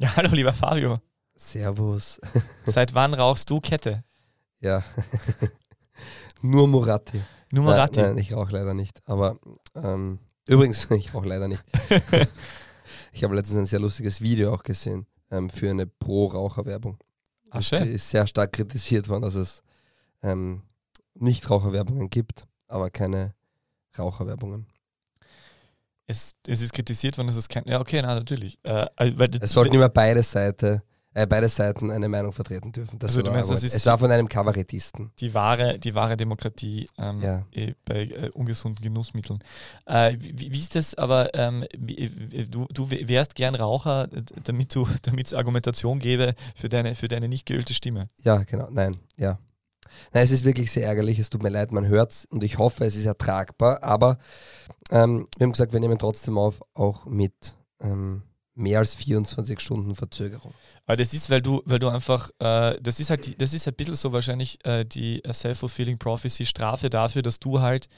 Ja, hallo lieber Fabio. Servus. Seit wann rauchst du Kette? Ja. Nur Moratti. Nur Moratti? Nein, nein ich rauche leider nicht. Aber ähm, übrigens, ich rauche leider nicht. ich habe letztens ein sehr lustiges Video auch gesehen ähm, für eine Pro-Raucher-Werbung. Ach, schön. ist sehr stark kritisiert worden, dass es ähm, Nicht-Raucherwerbungen gibt, aber keine Raucherwerbungen. Es, es ist kritisiert worden, dass es kein. Ja, okay, na, natürlich. Äh, weil, es sollten immer beide Seiten äh, beide Seiten eine Meinung vertreten dürfen. Das also, meinst, das es war von einem Kabarettisten. Die wahre, die wahre Demokratie ähm, ja. eh, bei äh, ungesunden Genussmitteln. Äh, wie, wie, ist das aber, ähm, wie, du, du wärst gern Raucher, damit du, damit es Argumentation gäbe für deine, für deine nicht geölte Stimme. Ja, genau. Nein, ja. Nein, es ist wirklich sehr ärgerlich, es tut mir leid, man hört es und ich hoffe, es ist ertragbar, aber ähm, wir haben gesagt, wir nehmen trotzdem auf, auch mit ähm, mehr als 24 Stunden Verzögerung. Aber das ist, weil du, weil du einfach, äh, das ist halt, die, das ist ein bisschen so wahrscheinlich äh, die Self-Fulfilling Prophecy Strafe dafür, dass du halt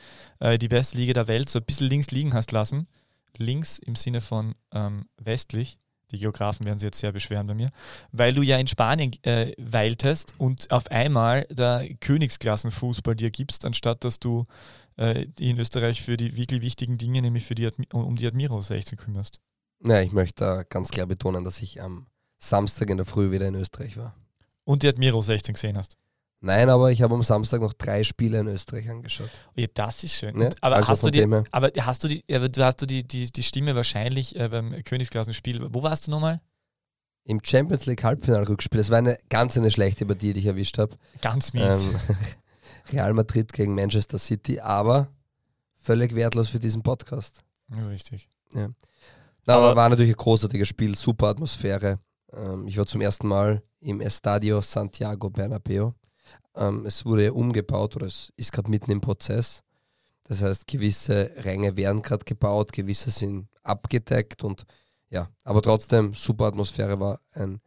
äh, die beste Liga der Welt so ein bisschen links liegen hast lassen. Links im Sinne von ähm, westlich. Die Geografen werden sich jetzt sehr beschweren bei mir, weil du ja in Spanien äh, weiltest und auf einmal der Königsklassenfußball dir gibst, anstatt dass du äh, in Österreich für die wirklich wichtigen Dinge, nämlich für die um die Admiro 16 kümmerst. Ja, ich möchte ganz klar betonen, dass ich am Samstag in der Früh wieder in Österreich war. Und die Admiro 16 gesehen hast? Nein, aber ich habe am Samstag noch drei Spiele in Österreich angeschaut. Ja, das ist schön. Ja, aber, also hast du die, aber hast du die, aber du hast du die, die, die Stimme wahrscheinlich äh, beim Königsklassenspiel. Wo warst du nochmal? Im Champions League Halbfinalrückspiel. Das war eine ganz eine schlechte Partie, die ich erwischt habe. Ganz mies. Ähm, Real Madrid gegen Manchester City, aber völlig wertlos für diesen Podcast. Das ist richtig. Ja. Na, aber, aber war natürlich ein großartiges Spiel, super Atmosphäre. Ähm, ich war zum ersten Mal im Estadio Santiago Bernabeo. Ähm, es wurde umgebaut oder es ist gerade mitten im Prozess. Das heißt, gewisse Ränge werden gerade gebaut, gewisse sind abgedeckt und ja, aber trotzdem super Atmosphäre war ein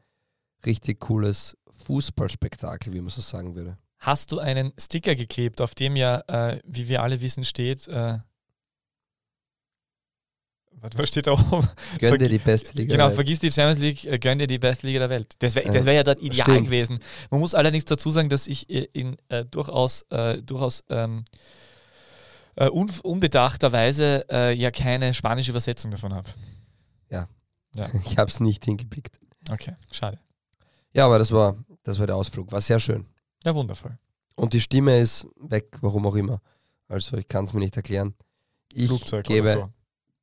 richtig cooles Fußballspektakel, wie man so sagen würde. Hast du einen Sticker geklebt, auf dem ja, äh, wie wir alle wissen, steht, äh, was steht da oben? Gönn dir die beste Liga. Genau, vergiss die Champions League, äh, gönn dir die beste Liga der Welt. Das wäre ja. wär ja dort ideal Stimmt. gewesen. Man muss allerdings dazu sagen, dass ich in äh, durchaus, äh, durchaus ähm, äh, un unbedachterweise äh, ja keine spanische Übersetzung davon habe. Ja. ja. Ich habe es nicht hingepickt. Okay, schade. Ja, aber das war, das war der Ausflug. War sehr schön. Ja, wundervoll. Und die Stimme ist weg, warum auch immer. Also ich kann es mir nicht erklären. Ich Flugzeug gebe, so.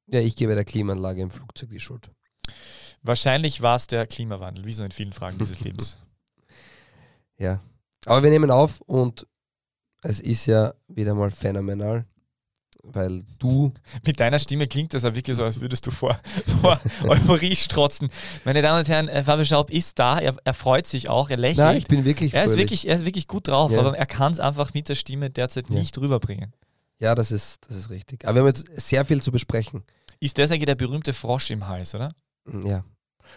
Ja, ich gebe der Klimaanlage im Flugzeug die Schuld. Wahrscheinlich war es der Klimawandel, wie so in vielen Fragen dieses Lebens. Ja. Aber wir nehmen auf und es ist ja wieder mal phänomenal, weil du. Mit deiner Stimme klingt das ja wirklich so, als würdest du vor, vor Euphorie strotzen. Meine Damen und Herren, äh, Fabio Schaub ist da, er, er, freut sich auch, er lächelt. Nein, ich bin wirklich er ist wirklich, er ist wirklich gut drauf, ja. aber er kann es einfach mit der Stimme derzeit ja. nicht rüberbringen. Ja, das ist, das ist richtig. Aber wir haben jetzt sehr viel zu besprechen. Ist das eigentlich der berühmte Frosch im Hals, oder? Mm, ja.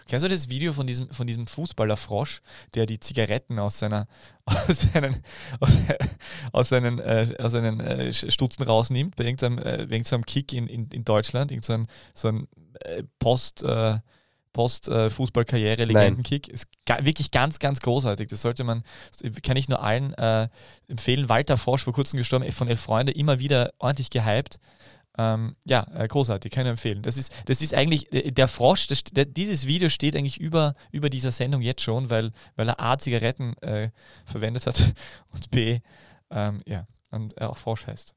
Kennst du das Video von diesem, von diesem Fußballer-Frosch, der die Zigaretten aus, seiner, aus seinen, aus, aus seinen, äh, aus seinen äh, Stutzen rausnimmt, bei irgendeinem, äh, irgendeinem Kick in, in, in Deutschland, irgendein so ein äh, Post- äh, Post-Fußballkarriere-Legendenkick. Ist wirklich ganz, ganz großartig. Das sollte man, kann ich nur allen äh, empfehlen. Walter Frosch, vor kurzem gestorben, von Elf Freunde, immer wieder ordentlich gehypt. Ähm, ja, äh, großartig, kann ich empfehlen. Das ist, das ist eigentlich, äh, der Frosch, das, der, dieses Video steht eigentlich über, über dieser Sendung jetzt schon, weil, weil er A, Zigaretten äh, verwendet hat und B, ähm, ja, und er auch Frosch heißt.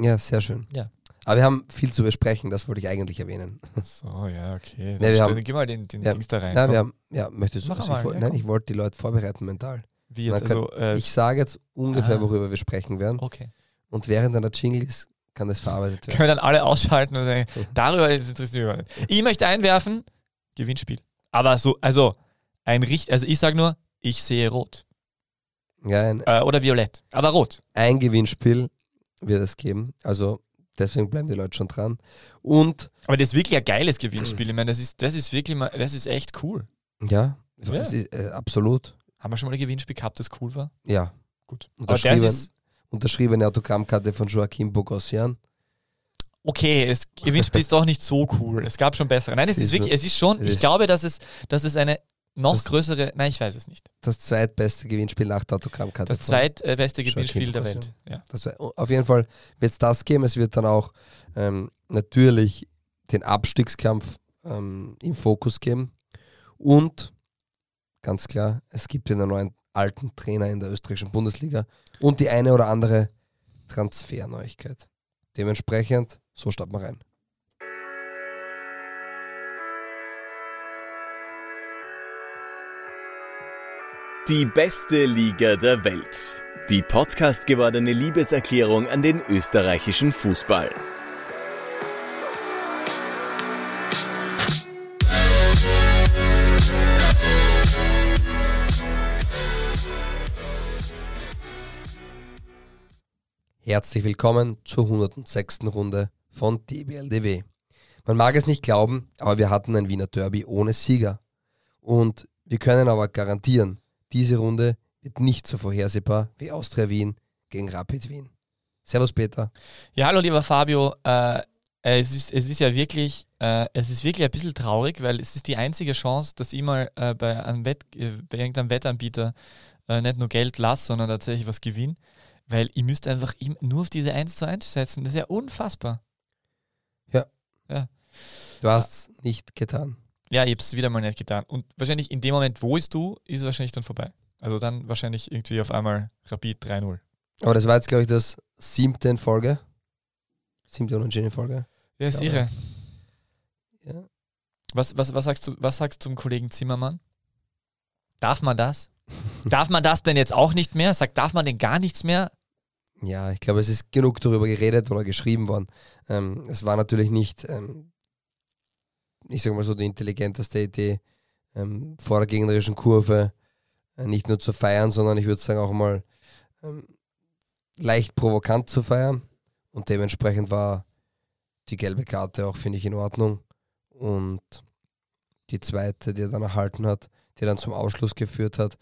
Ja, sehr schön. Ja. Aber wir haben viel zu besprechen, das wollte ich eigentlich erwähnen. So, ja, okay. Nee, wir haben, gib mal den, den ja, Dings da rein. Nein, wir haben, ja, möchtest du das? Mal, ich, ja, nein, ich wollte die Leute vorbereiten mental. Wie jetzt? Kann, also, äh, ich sage jetzt ungefähr, ah. worüber wir sprechen werden. Okay. Und während einer Jingle ist, kann das verarbeitet werden. Können wir dann alle ausschalten und sagen, darüber interessiert mich nicht. Ich möchte einwerfen, Gewinnspiel. Aber so, also, ein Richt, also ich sage nur, ich sehe rot. Ja, ein, äh, oder violett, aber rot. Ein Gewinnspiel wird es geben. Also deswegen bleiben die Leute schon dran. Und aber das ist wirklich ein geiles Gewinnspiel. Ich meine, das ist, das ist wirklich mal, das ist echt cool. Ja, ja. Ist, äh, absolut. Haben wir schon mal ein Gewinnspiel gehabt, das cool war? Ja. Gut. Unterschrieben, unterschriebene Autogrammkarte von Joachim Bogossian. okay, das Gewinnspiel ist doch nicht so cool. Es gab schon bessere. Nein, es ist wirklich, es ist schon, ich glaube, dass es, dass es eine noch das, größere, nein, ich weiß es nicht. Das zweitbeste Gewinnspiel nach der Autogrammkarte. Das zweitbeste Gewinnspiel der Welt. Ja. Das, auf jeden Fall wird es das geben. Es wird dann auch ähm, natürlich den Abstiegskampf ähm, im Fokus geben. Und ganz klar, es gibt einen neuen alten Trainer in der österreichischen Bundesliga und die eine oder andere Transferneuigkeit. Dementsprechend, so starten wir rein. Die beste Liga der Welt. Die Podcast gewordene Liebeserklärung an den österreichischen Fußball. Herzlich willkommen zur 106. Runde von DBLDW. Man mag es nicht glauben, aber wir hatten ein Wiener Derby ohne Sieger. Und wir können aber garantieren, diese Runde wird nicht so vorhersehbar wie Austria Wien gegen Rapid Wien. Servus Peter. Ja, hallo lieber Fabio. Äh, es, ist, es ist ja wirklich, äh, es ist wirklich ein bisschen traurig, weil es ist die einzige Chance, dass ich mal äh, bei, einem Wett, äh, bei irgendeinem Wettanbieter äh, nicht nur Geld lasse, sondern tatsächlich was gewinne. Weil ich müsste einfach nur auf diese 1 zu 1 setzen. Das ist ja unfassbar. Ja. ja. Du hast es nicht getan. Ja, ich habe es wieder mal nicht getan. Und wahrscheinlich in dem Moment, wo es du, ist es wahrscheinlich dann vorbei. Also dann wahrscheinlich irgendwie auf einmal Rapid 3-0. Aber das war jetzt, glaube ich, das siebte in Folge. Siebte unentschieden Folge. Ja, ist irre. Ja. Was, was, was, sagst du, was sagst du zum Kollegen Zimmermann? Darf man das? darf man das denn jetzt auch nicht mehr? Sagt, darf man denn gar nichts mehr? Ja, ich glaube, es ist genug darüber geredet oder geschrieben worden. Ähm, es war natürlich nicht ähm, ich sage mal so, die intelligenteste Idee, ähm, vor der gegnerischen Kurve äh, nicht nur zu feiern, sondern ich würde sagen auch mal ähm, leicht provokant zu feiern. Und dementsprechend war die gelbe Karte auch, finde ich, in Ordnung. Und die zweite, die er dann erhalten hat, die dann zum Ausschluss geführt hat,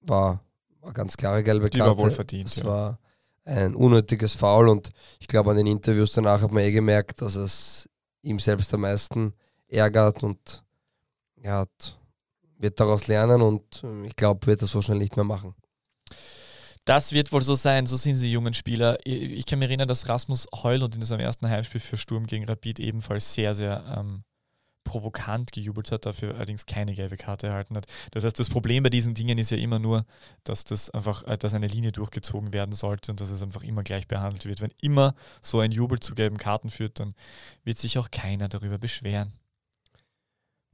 war, war ganz klare gelbe Karte. Die war wohl verdient. Es ja. war ein unnötiges Foul und ich glaube, an den Interviews danach hat man eh gemerkt, dass es ihm selbst am meisten ärgert und er hat, wird daraus lernen und ähm, ich glaube, wird er so schnell nicht mehr machen. Das wird wohl so sein, so sind sie jungen Spieler. Ich kann mich erinnern, dass Rasmus Heulund in seinem ersten Heimspiel für Sturm gegen Rapid ebenfalls sehr, sehr ähm, provokant gejubelt hat, dafür allerdings keine gelbe Karte erhalten hat. Das heißt, das Problem bei diesen Dingen ist ja immer nur, dass das einfach, äh, dass eine Linie durchgezogen werden sollte und dass es einfach immer gleich behandelt wird. Wenn immer so ein Jubel zu gelben Karten führt, dann wird sich auch keiner darüber beschweren.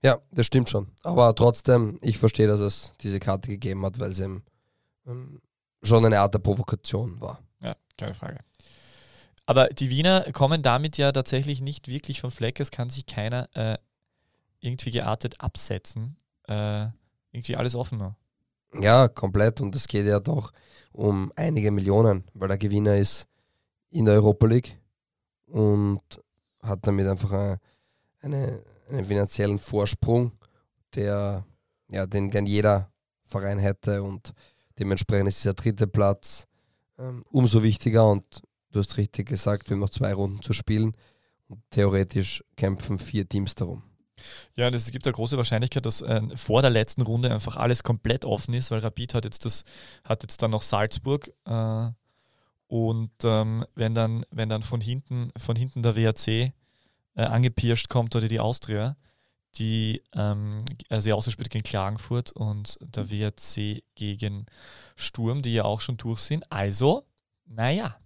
Ja, das stimmt schon. Aber trotzdem, ich verstehe, dass es diese Karte gegeben hat, weil es eben ähm, schon eine Art der Provokation war. Ja, keine Frage. Aber die Wiener kommen damit ja tatsächlich nicht wirklich vom Fleck. Es kann sich keiner äh, irgendwie geartet absetzen. Äh, irgendwie alles offen noch. Ja, komplett. Und es geht ja doch um einige Millionen, weil der Gewinner ist in der Europa League und hat damit einfach eine, einen finanziellen Vorsprung, der ja, den gern jeder Verein hätte und dementsprechend ist dieser dritte Platz ähm, umso wichtiger und du hast richtig gesagt, wir haben noch zwei Runden zu spielen und theoretisch kämpfen vier Teams darum. Ja, es gibt eine große Wahrscheinlichkeit, dass äh, vor der letzten Runde einfach alles komplett offen ist, weil Rapid hat jetzt das, hat jetzt dann noch Salzburg äh, und ähm, wenn dann, wenn dann von hinten, von hinten der WAC äh, angepirscht kommt oder die Austria, die, ähm, also die Austria spielt gegen Klagenfurt und der WAC gegen Sturm, die ja auch schon durch sind. Also, naja,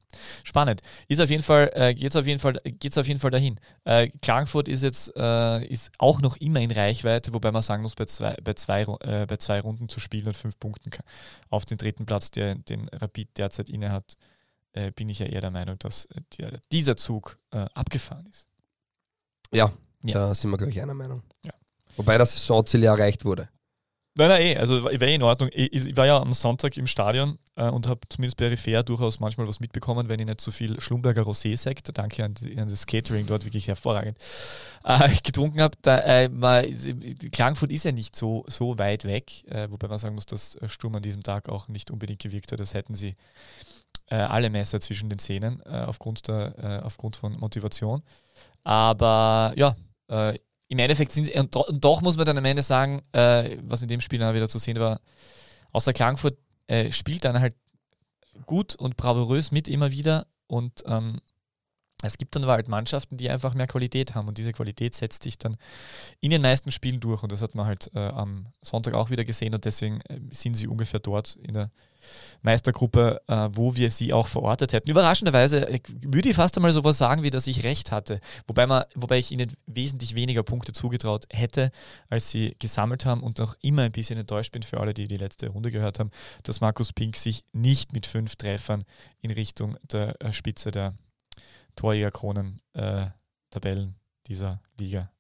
Spannend. Ist auf jeden Fall, äh, geht's auf jeden Fall, geht's auf jeden Fall dahin. Äh, Klagenfurt ist jetzt äh, ist auch noch immer in Reichweite, wobei man sagen muss, bei zwei, bei zwei, äh, bei zwei Runden zu spielen und fünf Punkten auf den dritten Platz, der den Rapid derzeit inne hat, äh, bin ich ja eher der Meinung, dass äh, der, dieser Zug abgefahren ist. Ja, ja, da sind wir, glaube ich, einer Meinung. Ja. Wobei das Saisonziel ja erreicht wurde. Nein, nein, eh, also wäre eh in Ordnung. Ich, war ja am Sonntag im Stadion äh, und habe zumindest peripher durchaus manchmal was mitbekommen, wenn ich nicht so viel Schlumberger Rosé-Sekt, danke an, die, an, das Catering dort wirklich hervorragend, äh, getrunken habe. Äh, Klagenfurt ist ja nicht so, so weit weg, äh, wobei man sagen muss, dass Sturm an diesem Tag auch nicht unbedingt gewirkt hat, als hätten sie äh, alle Messer zwischen den Zähnen äh, aufgrund, der, aufgrund von Motivation. Aber ja, im Endeffekt sind sie, und, und, doch muss man dann am Ende sagen, äh, was in dem Spiel dann wieder zu sehen war, außer Klagenfurt äh, spielt dann halt gut und bravourös mit immer wieder und ähm, es gibt dann halt Mannschaften, die einfach mehr Qualität haben und diese Qualität setzt sich dann in den meisten Spielen durch und das hat man halt äh, am Sonntag auch wieder gesehen und deswegen äh, sind sie ungefähr dort in der Meistergruppe, äh, wo wir sie auch verortet hätten. Überraschenderweise äh, würde ich fast einmal sowas sagen, wie dass ich recht hatte, wobei, man, wobei ich ihnen wesentlich weniger Punkte zugetraut hätte, als sie gesammelt haben und auch immer ein bisschen enttäuscht bin für alle, die die letzte Runde gehört haben, dass Markus Pink sich nicht mit fünf Treffern in Richtung der äh, Spitze der Torjägerkronen äh, Tabellen dieser Liga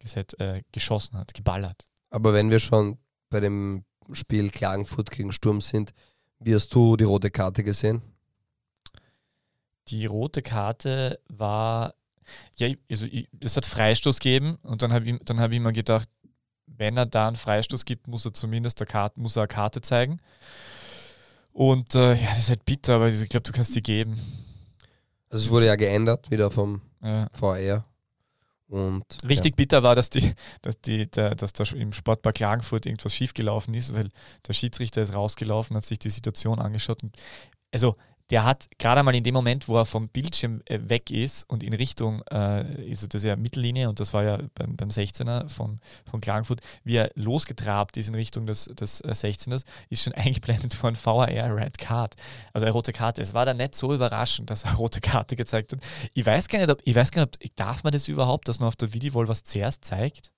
geset, äh, geschossen hat, geballert. Aber wenn wir schon bei dem Spiel Klagenfurt gegen Sturm sind, wie hast du die rote Karte gesehen? Die rote Karte war, ja, also es hat Freistoß gegeben und dann habe ich, hab ich mir gedacht, wenn er da einen Freistoß gibt, muss er zumindest eine Karte, muss er eine Karte zeigen. Und äh, ja, das ist halt bitter, aber ich glaube, du kannst die geben. Also es wurde ja geändert wieder vom ja. VR. Und, Richtig ja. bitter war, dass, die, dass, die, der, dass da im Sportpark Klagenfurt irgendwas schiefgelaufen ist, weil der Schiedsrichter ist rausgelaufen, hat sich die Situation angeschaut. Und also der hat gerade einmal in dem Moment, wo er vom Bildschirm äh, weg ist und in Richtung, äh, also das ist ja Mittellinie und das war ja beim, beim 16er von, von Klagenfurt, wie er losgetrabt ist in Richtung des, des 16ers, äh, ist schon eingeblendet von VAR Red Card, also eine rote Karte. Es war dann nicht so überraschend, dass er rote Karte gezeigt hat. Ich weiß gar nicht, ob, ich weiß gar nicht, ob, darf man das überhaupt, dass man auf der Videowall was zuerst zeigt?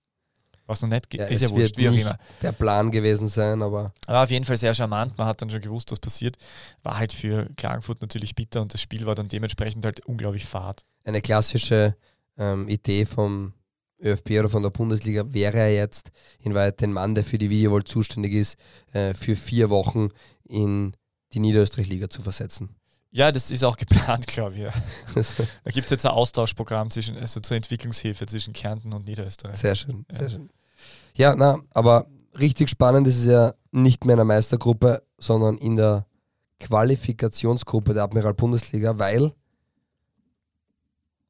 Was noch nicht ja, ist ja wurscht, wie auch immer. Der Plan gewesen sein, aber. Aber auf jeden Fall sehr charmant. Man hat dann schon gewusst, was passiert. War halt für Klagenfurt natürlich bitter und das Spiel war dann dementsprechend halt unglaublich fad. Eine klassische ähm, Idee vom ÖFB oder von der Bundesliga wäre ja jetzt in Wahrheit den Mann, der für die Videowall zuständig ist, äh, für vier Wochen in die Niederösterreich-Liga zu versetzen. Ja, das ist auch geplant, glaube ich. Ja. da gibt es jetzt ein Austauschprogramm zwischen, also zur Entwicklungshilfe zwischen Kärnten und Niederösterreich. Sehr schön, ja. sehr schön. Ja, na, aber richtig spannend ist es ja nicht mehr in der Meistergruppe, sondern in der Qualifikationsgruppe der Admiral Bundesliga, weil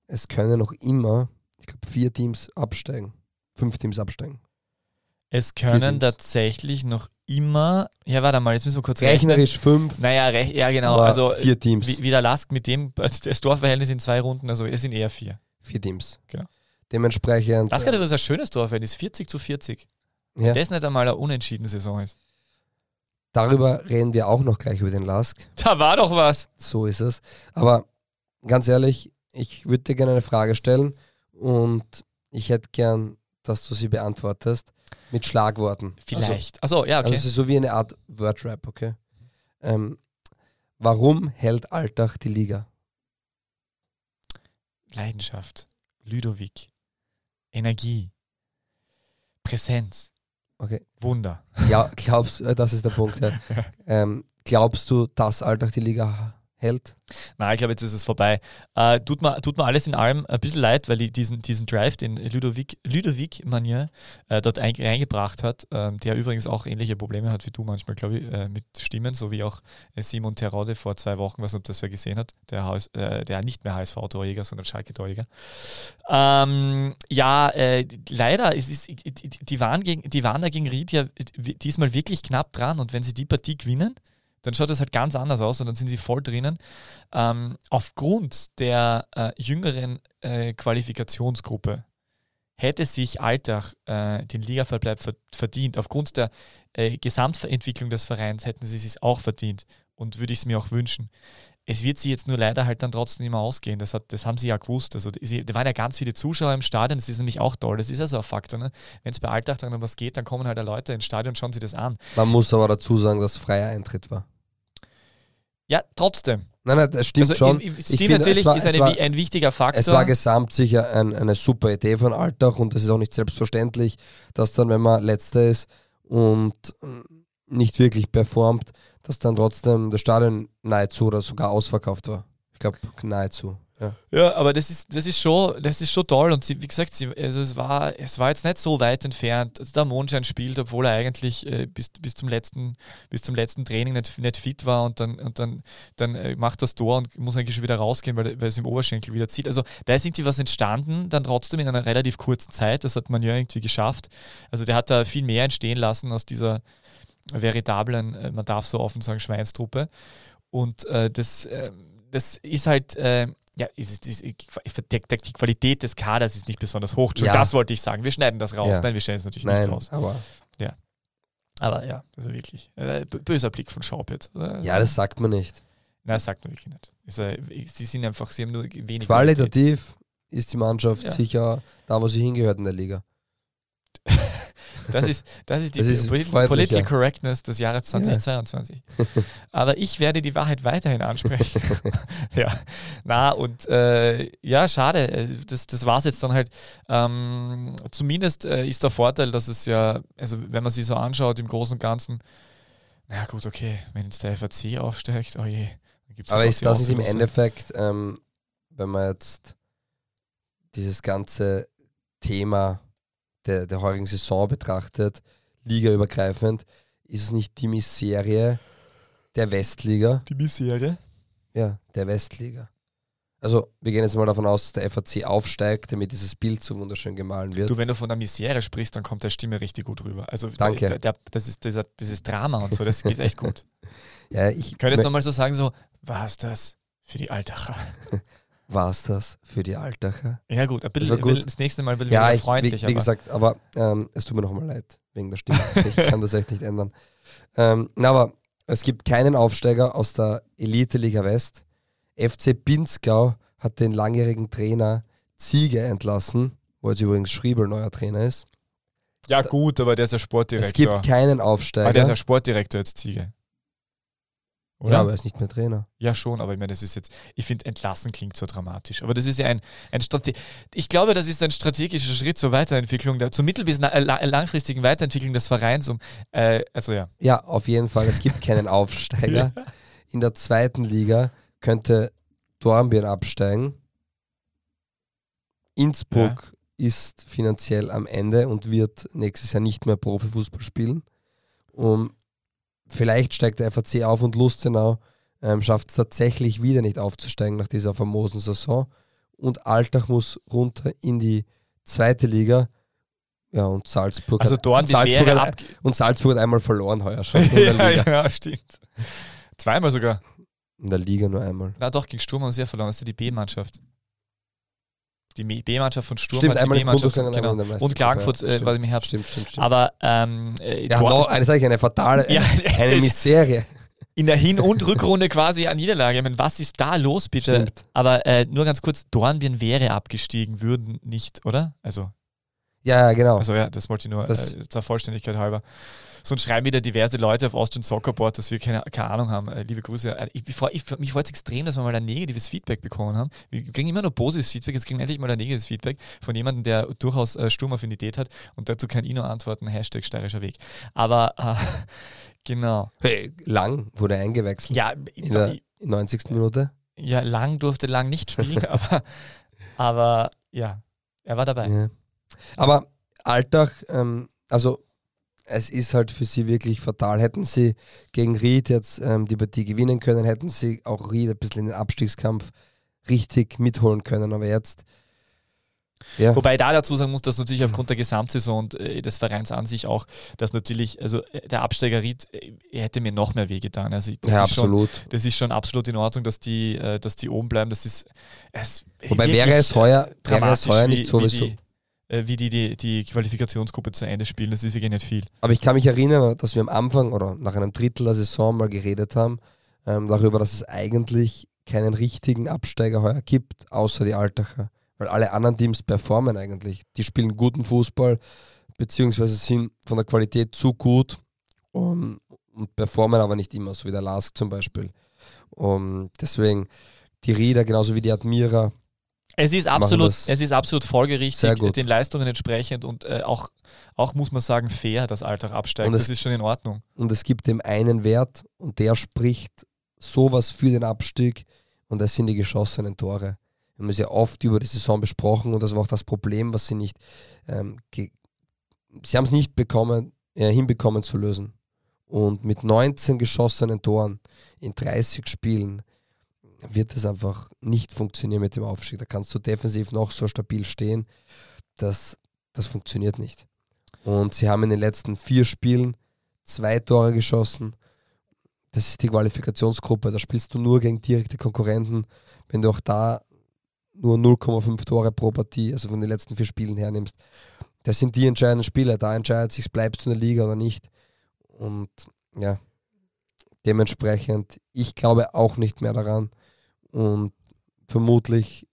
es können noch immer, ich glaube, vier Teams absteigen, fünf Teams absteigen. Es können tatsächlich noch immer, ja, warte mal, jetzt müssen wir kurz Rechnerisch rechnen. fünf. Naja, rech, ja, genau. Also vier Teams. Wie, wie der Lask mit dem, also das Torverhältnis in zwei Runden, also es sind eher vier. Vier Teams. Genau. Dementsprechend. Das ist ein schönes Torverhältnis, 40 zu 40. Ja. Wenn das nicht einmal eine unentschiedene Saison ist. Darüber reden wir auch noch gleich über den Lask. Da war doch was. So ist es. Aber ganz ehrlich, ich würde dir gerne eine Frage stellen und ich hätte gern, dass du sie beantwortest mit Schlagworten. Vielleicht. Also, Achso, ja, okay. Also es ist so wie eine Art Wordrap, okay? Ähm, warum hält Alltag die Liga? Leidenschaft. Ludovic. Energie. Präsenz. Okay. Wunder. Ja, glaubst äh, das ist der Punkt, ja. ja. Ähm, glaubst du, dass Alltag die Liga hält. Nein, ich glaube, jetzt ist es vorbei. Äh, tut, mir, tut mir alles in allem ein bisschen leid, weil ich diesen, diesen Drive, den Ludovic, Ludovic Manier äh, dort ein, reingebracht hat, äh, der übrigens auch ähnliche Probleme hat wie du manchmal, glaube ich, äh, mit Stimmen, so wie auch äh, Simon Terode vor zwei Wochen, was ob das wer gesehen hat, der, HS, äh, der nicht mehr HSV-Torjäger, sondern Schalke-Torjäger. Ähm, ja, leider, es ist, die, waren gegen, die waren da gegen Ried ja diesmal wirklich knapp dran und wenn sie die Partie gewinnen, dann schaut das halt ganz anders aus und dann sind sie voll drinnen. Ähm, aufgrund der äh, jüngeren äh, Qualifikationsgruppe hätte sich Alltag äh, den Ligaverbleib verdient. Aufgrund der äh, Gesamtentwicklung des Vereins hätten sie es auch verdient und würde ich es mir auch wünschen. Es wird sie jetzt nur leider halt dann trotzdem immer ausgehen. Das, hat, das haben sie ja gewusst. Also, da waren ja ganz viele Zuschauer im Stadion. Das ist nämlich auch toll. Das ist ja so ein Faktor. Ne? Wenn es bei Alltag dann um was geht, dann kommen halt Leute ins Stadion und schauen sich das an. Man muss aber dazu sagen, dass freier Eintritt war. Ja, trotzdem. Nein, nein, das stimmt also, schon. Stimmt natürlich, war, ist eine, war, ein wichtiger Faktor. Es war gesamt sicher ein, eine super Idee von Alltag und es ist auch nicht selbstverständlich, dass dann, wenn man Letzter ist und nicht wirklich performt, dass dann trotzdem das Stadion nahezu oder sogar ausverkauft war. Ich glaube, nahezu. Ja. ja, aber das ist, das ist schon, das ist schon toll. Und sie, wie gesagt, sie, also es, war, es war jetzt nicht so weit entfernt. Also der Mondschein spielt, obwohl er eigentlich äh, bis, bis, zum letzten, bis zum letzten Training nicht, nicht fit war und dann, und dann, dann äh, macht das Tor und muss eigentlich schon wieder rausgehen, weil, weil es im Oberschenkel wieder zieht. Also da ist irgendwie was entstanden, dann trotzdem in einer relativ kurzen Zeit. Das hat man ja irgendwie geschafft. Also der hat da viel mehr entstehen lassen aus dieser veritablen, äh, man darf so offen sagen, Schweinstruppe. Und äh, das, äh, das ist halt, äh, ja, ist, ist, ist, die Qualität des Kaders ist nicht besonders hoch. Ja. Das wollte ich sagen. Wir schneiden das raus. Ja. Nein, wir stellen es natürlich Nein, nicht raus. Aber ja. Aber ja, also wirklich. Äh, böser Blick von Schaub jetzt. Ja, das sagt man nicht. Nein, das sagt man wirklich nicht. Ist, äh, sie sind einfach, sie haben nur wenig. Qualitativ Qualität. ist die Mannschaft ja. sicher da, wo sie hingehört in der Liga. Das ist, das ist die das ist Political Correctness des Jahres 2022. Ja. Aber ich werde die Wahrheit weiterhin ansprechen. ja, na und äh, ja, schade. Das, das war es jetzt dann halt. Ähm, zumindest äh, ist der Vorteil, dass es ja, also wenn man sich so anschaut, im Großen und Ganzen, na gut, okay, wenn jetzt der FAC aufsteigt, oh je. Aber ist das nicht im Endeffekt, ähm, wenn man jetzt dieses ganze Thema der, der heurigen Saison betrachtet, ligaübergreifend, ist es nicht die Miserie der Westliga? Die Miserie? Ja, der Westliga. Also, wir gehen jetzt mal davon aus, dass der FAC aufsteigt, damit dieses Bild so wunderschön gemahlen wird. Du, wenn du von der Misere sprichst, dann kommt der Stimme richtig gut rüber. Also, Danke. Der, der, das ist dieser, dieses Drama und so, das geht echt gut. ja, ich. Könntest du mal so sagen, so, was das für die Altacher? war es das für die Altacher. Ja, gut, ein bisschen, das, gut. das nächste Mal bisschen ja, ich, freundlich. Wie, wie gesagt, aber ähm, es tut mir nochmal leid wegen der Stimme. ich kann das echt nicht ändern. Ähm, na, aber es gibt keinen Aufsteiger aus der Elite-Liga West. FC Pinzgau hat den langjährigen Trainer Ziege entlassen, wo jetzt übrigens Schriebel neuer Trainer ist. Ja, gut, aber der ist ja Sportdirektor. Es gibt keinen Aufsteiger. Aber der ist ja Sportdirektor jetzt Ziege. Oder? Ja, aber er ist nicht mehr Trainer. Ja, schon, aber ich meine, das ist jetzt, ich finde, entlassen klingt so dramatisch. Aber das ist ja ein, ein Strate ich glaube, das ist ein strategischer Schritt zur Weiterentwicklung, der, zur mittel- bis äh, langfristigen Weiterentwicklung des Vereins. Um, äh, also ja. Ja, auf jeden Fall. Es gibt keinen Aufsteiger. In der zweiten Liga könnte Dornbirn absteigen. Innsbruck ja. ist finanziell am Ende und wird nächstes Jahr nicht mehr Profifußball spielen. Um vielleicht steigt der FAC auf und Lustenau ähm, schafft es tatsächlich wieder nicht aufzusteigen nach dieser famosen Saison. Und Altach muss runter in die zweite Liga. Ja, und Salzburg, also hat, und Salzburg, hat, und Salzburg hat einmal verloren heuer schon. ja, ja, stimmt. Zweimal sogar. In der Liga nur einmal. Na doch, gegen Sturm haben sie ja verloren. Das ist ja die B-Mannschaft. Die B-Mannschaft von Sturm stimmt, hat die B-Mannschaft genau. und Klagenfurt ja, äh, war im Herbst. Stimmt, stimmt, stimmt. Aber ähm, äh, ja, no, eine, sag ich, eine fatale, ja, eine Miserie. In der Hin- und Rückrunde quasi an Niederlage. Ich meine, was ist da los, bitte? Stimmt. Aber äh, nur ganz kurz, Dornbirn wäre abgestiegen, würden nicht, oder? Also. Ja, genau. Also ja, das wollte ich nur das äh, zur Vollständigkeit halber. Sonst schreiben wieder diverse Leute auf Austrian Soccer Board, dass wir keine, keine Ahnung haben. Äh, liebe Grüße. Äh, ich, ich, ich, mich freut es extrem, dass wir mal ein negatives Feedback bekommen haben. Wir kriegen immer nur positives Feedback, jetzt kriegen wir endlich mal ein negatives Feedback von jemandem, der durchaus äh, Sturmaffinität hat und dazu kann ich nur antworten, Hashtag steirischer Weg. Aber äh, genau. Hey, lang wurde eingewechselt. Ja, in der 90. Minute. Ja, lang durfte lang nicht spielen, aber, aber ja, er war dabei. Ja. Aber Alltag, ähm, also es ist halt für sie wirklich fatal. Hätten sie gegen Ried jetzt ähm, die Partie gewinnen können, hätten sie auch Ried ein bisschen in den Abstiegskampf richtig mitholen können. Aber jetzt. Ja. Wobei ich da dazu sagen muss, dass natürlich aufgrund der Gesamtsaison und äh, des Vereins an sich auch, dass natürlich, also äh, der Absteiger Ried, äh, er hätte mir noch mehr wehgetan. Also das ja, ist absolut. Schon, das ist schon absolut in Ordnung, dass die, äh, dass die oben bleiben. Das ist. Es Wobei wäre es heuer, wäre es heuer nicht sowieso. Wie die, wie die, die die Qualifikationsgruppe zu Ende spielen. Das ist wirklich nicht viel. Aber ich kann mich erinnern, dass wir am Anfang oder nach einem Drittel der Saison mal geredet haben, ähm, darüber, dass es eigentlich keinen richtigen Absteiger heuer gibt, außer die Altacher. Weil alle anderen Teams performen eigentlich. Die spielen guten Fußball, beziehungsweise sind von der Qualität zu gut um, und performen aber nicht immer, so wie der Lask zum Beispiel. Um, deswegen die Rieder, genauso wie die Admira, es ist absolut, es ist absolut folgerichtig, den Leistungen entsprechend und äh, auch, auch, muss man sagen, fair, dass Alltag absteigt. Es, das ist schon in Ordnung. Und es gibt dem einen Wert und der spricht sowas für den Abstieg und das sind die geschossenen Tore. Wir haben es ja oft über die Saison besprochen und das war auch das Problem, was sie nicht, ähm, sie haben es nicht bekommen, äh, hinbekommen zu lösen. Und mit 19 geschossenen Toren in 30 Spielen wird es einfach nicht funktionieren mit dem Aufstieg. Da kannst du defensiv noch so stabil stehen. Das, das funktioniert nicht. Und sie haben in den letzten vier Spielen zwei Tore geschossen. Das ist die Qualifikationsgruppe. Da spielst du nur gegen direkte Konkurrenten. Wenn du auch da nur 0,5 Tore pro Partie, also von den letzten vier Spielen hernimmst, das sind die entscheidenden Spiele. Da entscheidet sich, bleibst du in der Liga oder nicht. Und ja, dementsprechend, ich glaube auch nicht mehr daran. Und vermutlich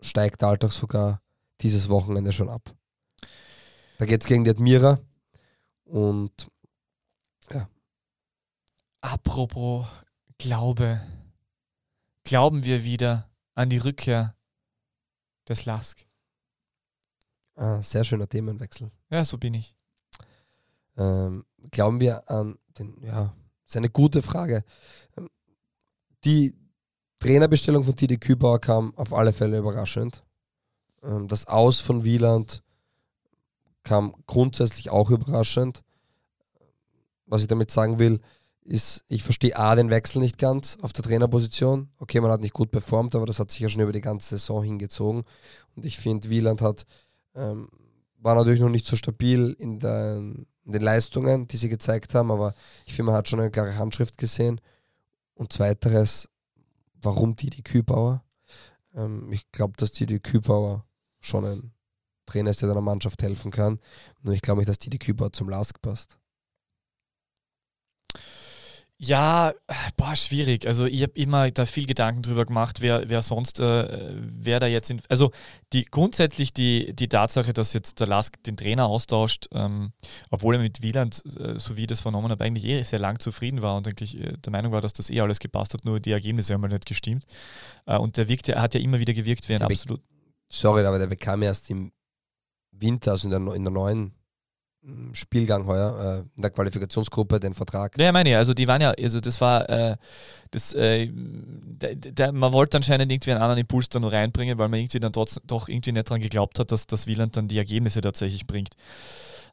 steigt der Alltag sogar dieses Wochenende schon ab. Da geht es gegen die Admira. Und ja. Apropos Glaube. Glauben wir wieder an die Rückkehr des Lask? Ah, sehr schöner Themenwechsel. Ja, so bin ich. Ähm, glauben wir an den, ja, ist eine gute Frage. Ähm, die Trainerbestellung von Didi Kübauer kam auf alle Fälle überraschend. Ähm, das Aus von Wieland kam grundsätzlich auch überraschend. Was ich damit sagen will, ist, ich verstehe A, den Wechsel nicht ganz auf der Trainerposition. Okay, man hat nicht gut performt, aber das hat sich ja schon über die ganze Saison hingezogen. Und ich finde, Wieland hat, ähm, war natürlich noch nicht so stabil in, der, in, den Leistungen, die sie gezeigt haben, aber ich finde, man hat schon eine klare Handschrift gesehen. Und zweiteres, warum Didi Kübauer? Ähm, ich glaube, dass Didi Kübauer schon ein Trainer ist, der deiner Mannschaft helfen kann. Nur ich glaube nicht, dass Didi Kübauer zum Lask passt. Ja, boah, schwierig. Also ich habe immer da viel Gedanken drüber gemacht, wer, wer sonst, äh, wer da jetzt in, also die grundsätzlich die, die Tatsache, dass jetzt der Lask den Trainer austauscht, ähm, obwohl er mit Wieland, äh, so wie ich das vernommen habe, eigentlich eh sehr lang zufrieden war und eigentlich äh, der Meinung war, dass das eh alles gepasst hat, nur die Ergebnisse haben halt nicht gestimmt. Äh, und der wirkt, er hat ja immer wieder gewirkt wie ein absolut. Sorry, aber der bekam erst im Winter, also in der, in der neuen Spielgang heuer, äh, in der Qualifikationsgruppe den Vertrag. Ja, meine ich, also die waren ja, also das war, äh, das, äh, der, der, man wollte anscheinend irgendwie einen anderen Impuls da nur reinbringen, weil man irgendwie dann trotzdem doch irgendwie nicht daran geglaubt hat, dass das Wieland dann die Ergebnisse tatsächlich bringt.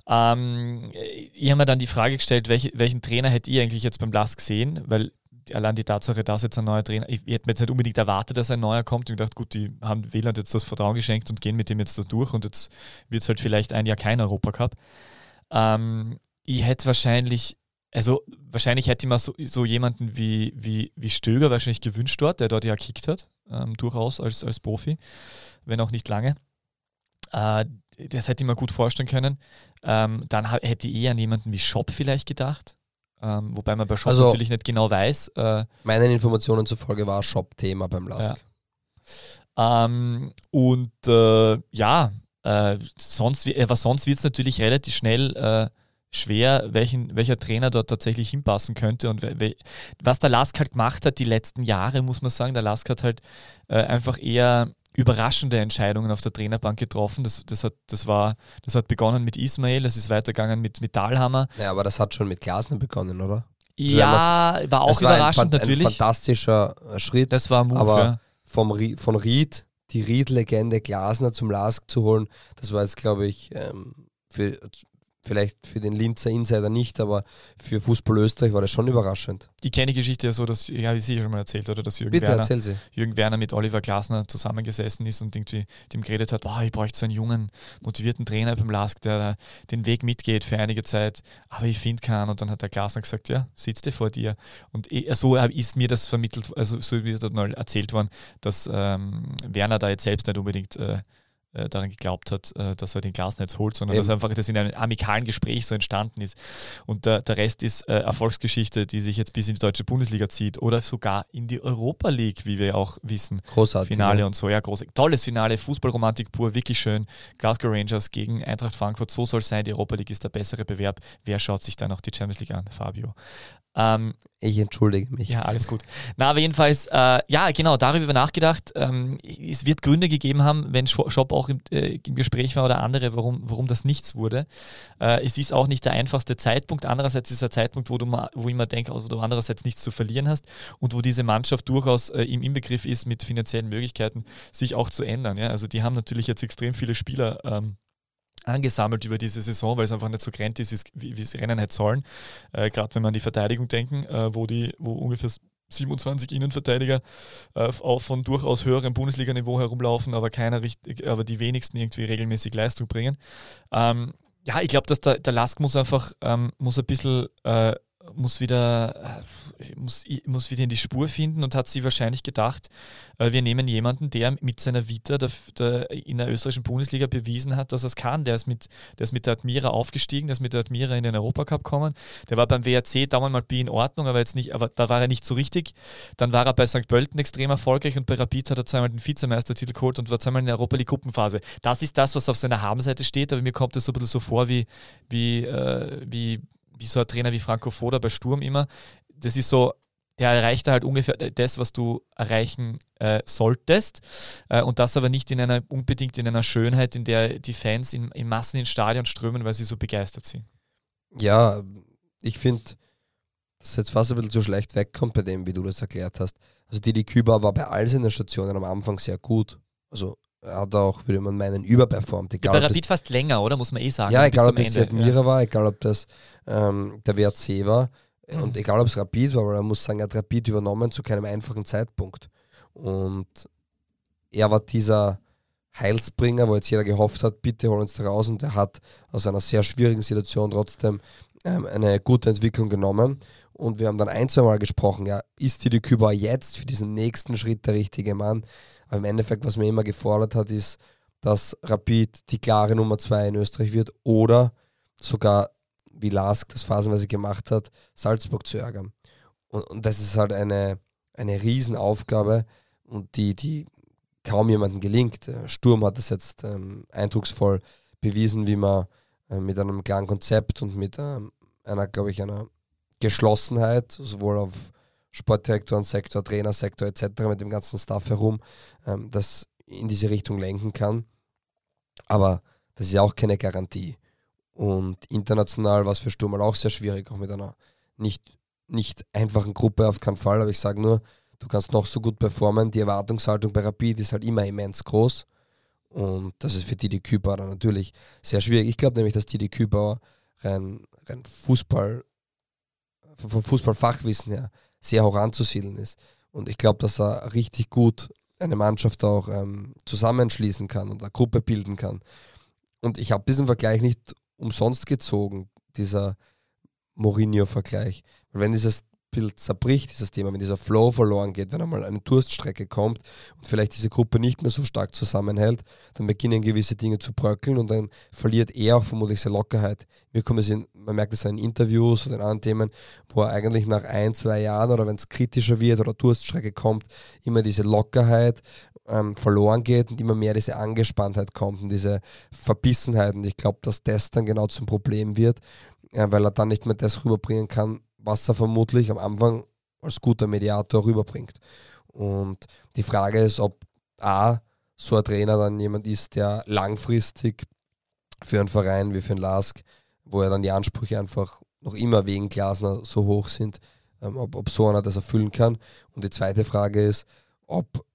Ähm, ich habe mir dann die Frage gestellt, welche, welchen Trainer hätte ich eigentlich jetzt beim Lask gesehen, weil allein die Tatsache, dass jetzt ein neuer Trainer, ich, ich hätte mir jetzt nicht unbedingt erwartet, dass ein neuer kommt und gedacht, gut, die haben Wieland jetzt das Vertrauen geschenkt und gehen mit dem jetzt da durch und jetzt wird es halt vielleicht ein Jahr kein Europacup. Ähm, ich hätte wahrscheinlich, also wahrscheinlich hätte ich mir so, so jemanden wie, wie, wie Stöger wahrscheinlich gewünscht dort, der dort ja gekickt hat, ähm, durchaus als, als Profi, wenn auch nicht lange. Äh, das hätte ich mir gut vorstellen können. Ähm, dann hätte ich eher an jemanden wie Shop vielleicht gedacht. Ähm, wobei man bei Shop also, natürlich nicht genau weiß. Äh, meinen Informationen zufolge war Shop Thema beim Lask. Ja. Ähm, und äh, ja, äh, sonst, aber sonst wird es natürlich relativ schnell äh, schwer, welchen, welcher Trainer dort tatsächlich hinpassen könnte. Und was der Lask halt gemacht hat die letzten Jahre, muss man sagen, der Lask hat halt äh, einfach eher überraschende Entscheidungen auf der Trainerbank getroffen. Das, das, hat, das, war, das hat begonnen mit Ismail, das ist weitergegangen mit, mit Dahlhammer. Ja, aber das hat schon mit Glasner begonnen, oder? Also ja, war auch überraschend war ein, natürlich. Ein fantastischer Schritt. Das war ein Move, aber ja. vom, von Ried die Ried-Legende Glasner zum Lask zu holen, das war jetzt, glaube ich, ähm, für vielleicht für den Linzer Insider nicht, aber für Fußball Österreich war das schon überraschend. Ich kenne die Geschichte ja so, dass, ja, wie Sie schon mal erzählt, oder dass Jürgen, Bitte, Werner, Jürgen Werner mit Oliver Glasner zusammengesessen ist und irgendwie dem geredet hat, boah, ich bräuchte so einen jungen, motivierten Trainer beim Lask, der den Weg mitgeht für einige Zeit, aber ich finde keinen. Und dann hat der Glasner gesagt, ja, sitzt dir vor dir. Und eh, so ist mir das vermittelt, also so wie es dort mal erzählt worden, dass ähm, Werner da jetzt selbst nicht unbedingt äh, äh, daran geglaubt hat, äh, dass er den Glasnetz holt, sondern Eben. dass einfach das in einem amikalen Gespräch so entstanden ist. Und der, der Rest ist äh, Erfolgsgeschichte, die sich jetzt bis in die deutsche Bundesliga zieht oder sogar in die Europa League, wie wir auch wissen. Großartig. Finale ja. und so, ja, groß. Tolles Finale, Fußballromantik pur, wirklich schön. Glasgow Rangers gegen Eintracht Frankfurt, so soll es sein. Die Europa League ist der bessere Bewerb. Wer schaut sich dann auch die Champions League an, Fabio? Ähm, Ich entschuldige mich. Ja, alles gut. Na, aber jedenfalls, äh, ja, genau, darüber nachgedacht. Ähm, es wird Gründe gegeben haben, wenn Shop auch im, äh, im, Gespräch war oder andere, warum, warum das nichts wurde. Äh, es ist auch nicht der einfachste Zeitpunkt. Andererseits ist es ein Zeitpunkt, wo, du mal, wo ich mir denke, wo du andererseits nichts zu verlieren hast und wo diese Mannschaft durchaus äh, im Inbegriff ist, mit finanziellen Möglichkeiten sich auch zu ändern. Ja? Also die haben natürlich jetzt extrem viele Spieler. Ähm, angesammelt über diese Saison, weil es einfach nicht so grenzt ist, wie, sie rennen hätte sollen. Äh, Gerade wenn man an die Verteidigung denken, äh, wo, die, wo ungefähr 27 Innenverteidiger äh, auch von durchaus höherem Bundesliga-Niveau herumlaufen, aber keiner aber die wenigsten irgendwie regelmäßig Leistung bringen. Ähm, ja, ich glaube, dass der, der Lask muss einfach ähm, muss ein bisschen äh, muss wieder, äh, muss, muss wieder in die Spur finden und hat sie wahrscheinlich gedacht, äh, wir nehmen jemanden, der mit seiner Vita der, der in der österreichischen Bundesliga bewiesen hat, dass er es kann. Der ist, mit, der ist mit der Admira aufgestiegen, der ist mit der Admira in den Europacup gekommen. Der war beim WRC damals mal in Ordnung, aber jetzt nicht, aber da war er nicht so richtig. Dann war er bei St. Pölten extrem erfolgreich und bei Rapid hat er zweimal den Vizemeistertitel geholt und war zweimal in der Europa League Gruppenphase. Das ist das, was auf seiner Habenseite steht, aber mir kommt es so ein bisschen so vor wie, wie, äh, wie wie so ein Trainer wie Franco Foda bei Sturm immer. Das ist so, der erreicht halt ungefähr das, was du erreichen äh, solltest. Äh, und das aber nicht in einer, unbedingt in einer Schönheit, in der die Fans in, in Massen ins Stadion strömen, weil sie so begeistert sind. Ja, ich finde, dass jetzt fast ein bisschen zu schlecht wegkommt bei dem, wie du das erklärt hast. Also Didi Küber war bei all seinen Stationen am Anfang sehr gut. Also hat auch, würde man meinen, überperformt. Egal, ja, bei Rapid fast länger, oder? Muss man eh sagen. Ja, egal ob das Admira ja. war, egal ob das ähm, der WRC war mhm. und egal ob es Rapid war, weil man muss sagen, er hat Rapid übernommen zu keinem einfachen Zeitpunkt. Und er war dieser Heilsbringer, wo jetzt jeder gehofft hat, bitte hol uns da raus und er hat aus einer sehr schwierigen Situation trotzdem ähm, eine gute Entwicklung genommen. Und wir haben dann ein, zwei Mal gesprochen, ja, ist die Küber jetzt für diesen nächsten Schritt der richtige Mann? Aber im Endeffekt, was mir immer gefordert hat, ist, dass Rapid die klare Nummer zwei in Österreich wird oder sogar, wie Lask das phasenweise gemacht hat, Salzburg zu ärgern. Und, und das ist halt eine, eine Riesenaufgabe und die, die kaum jemandem gelingt. Sturm hat es jetzt ähm, eindrucksvoll bewiesen, wie man äh, mit einem klaren Konzept und mit ähm, einer, glaube ich, einer Geschlossenheit, sowohl auf Sportdirektorensektor, Trainersektor etc. mit dem ganzen Staff herum, ähm, das in diese Richtung lenken kann. Aber das ist ja auch keine Garantie. Und international war es für Sturm halt auch sehr schwierig, auch mit einer nicht, nicht einfachen Gruppe auf keinen Fall. Aber ich sage nur, du kannst noch so gut performen. Die Erwartungshaltung bei Rapid ist halt immer immens groß. Und das ist für Didi Kübauer natürlich sehr schwierig. Ich glaube nämlich, dass Didi Kübauer rein, rein Fußball, vom Fußballfachwissen her sehr hoch anzusiedeln ist. Und ich glaube, dass er richtig gut eine Mannschaft auch ähm, zusammenschließen kann und eine Gruppe bilden kann. Und ich habe diesen Vergleich nicht umsonst gezogen, dieser Mourinho-Vergleich. Wenn dieses Bild zerbricht, dieses Thema, wenn dieser Flow verloren geht, wenn einmal eine Durststrecke kommt und vielleicht diese Gruppe nicht mehr so stark zusammenhält, dann beginnen gewisse Dinge zu bröckeln und dann verliert er auch vermutlich seine Lockerheit. Mir kommt es in, man merkt es in Interviews oder in anderen Themen, wo er eigentlich nach ein, zwei Jahren oder wenn es kritischer wird oder Durststrecke kommt, immer diese Lockerheit ähm, verloren geht und immer mehr diese Angespanntheit kommt und diese Verbissenheit. Und ich glaube, dass das dann genau zum Problem wird, äh, weil er dann nicht mehr das rüberbringen kann, was er vermutlich am Anfang als guter Mediator rüberbringt. Und die Frage ist, ob A, so ein Trainer dann jemand ist, der langfristig für einen Verein wie für den LASK, wo ja dann die Ansprüche einfach noch immer wegen Glasner so hoch sind, ähm, ob, ob so einer das erfüllen kann. Und die zweite Frage ist, ob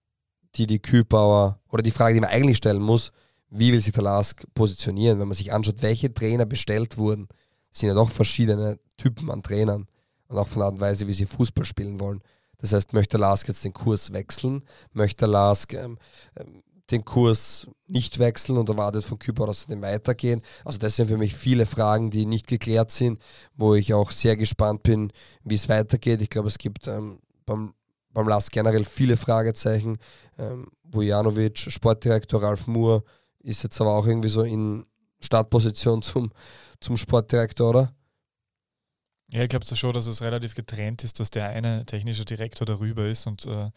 die die Kühlbauer, oder die Frage, die man eigentlich stellen muss, wie will sich der LASK positionieren, wenn man sich anschaut, welche Trainer bestellt wurden, sind ja doch verschiedene Typen an Trainern und auch von der Art und Weise, wie sie Fußball spielen wollen. Das heißt, möchte Lask jetzt den Kurs wechseln? Möchte Lask ähm, ähm, den Kurs nicht wechseln und erwartet von Küber, dass sie den weitergehen? Also das sind für mich viele Fragen, die nicht geklärt sind, wo ich auch sehr gespannt bin, wie es weitergeht. Ich glaube, es gibt ähm, beim, beim Lask generell viele Fragezeichen. Ähm, Vujanovic, Sportdirektor Ralf Moore, ist jetzt aber auch irgendwie so in Startposition zum, zum Sportdirektor, oder? Ja, ich glaube so schon, dass es relativ getrennt ist, dass der eine technische Direktor darüber ist und äh,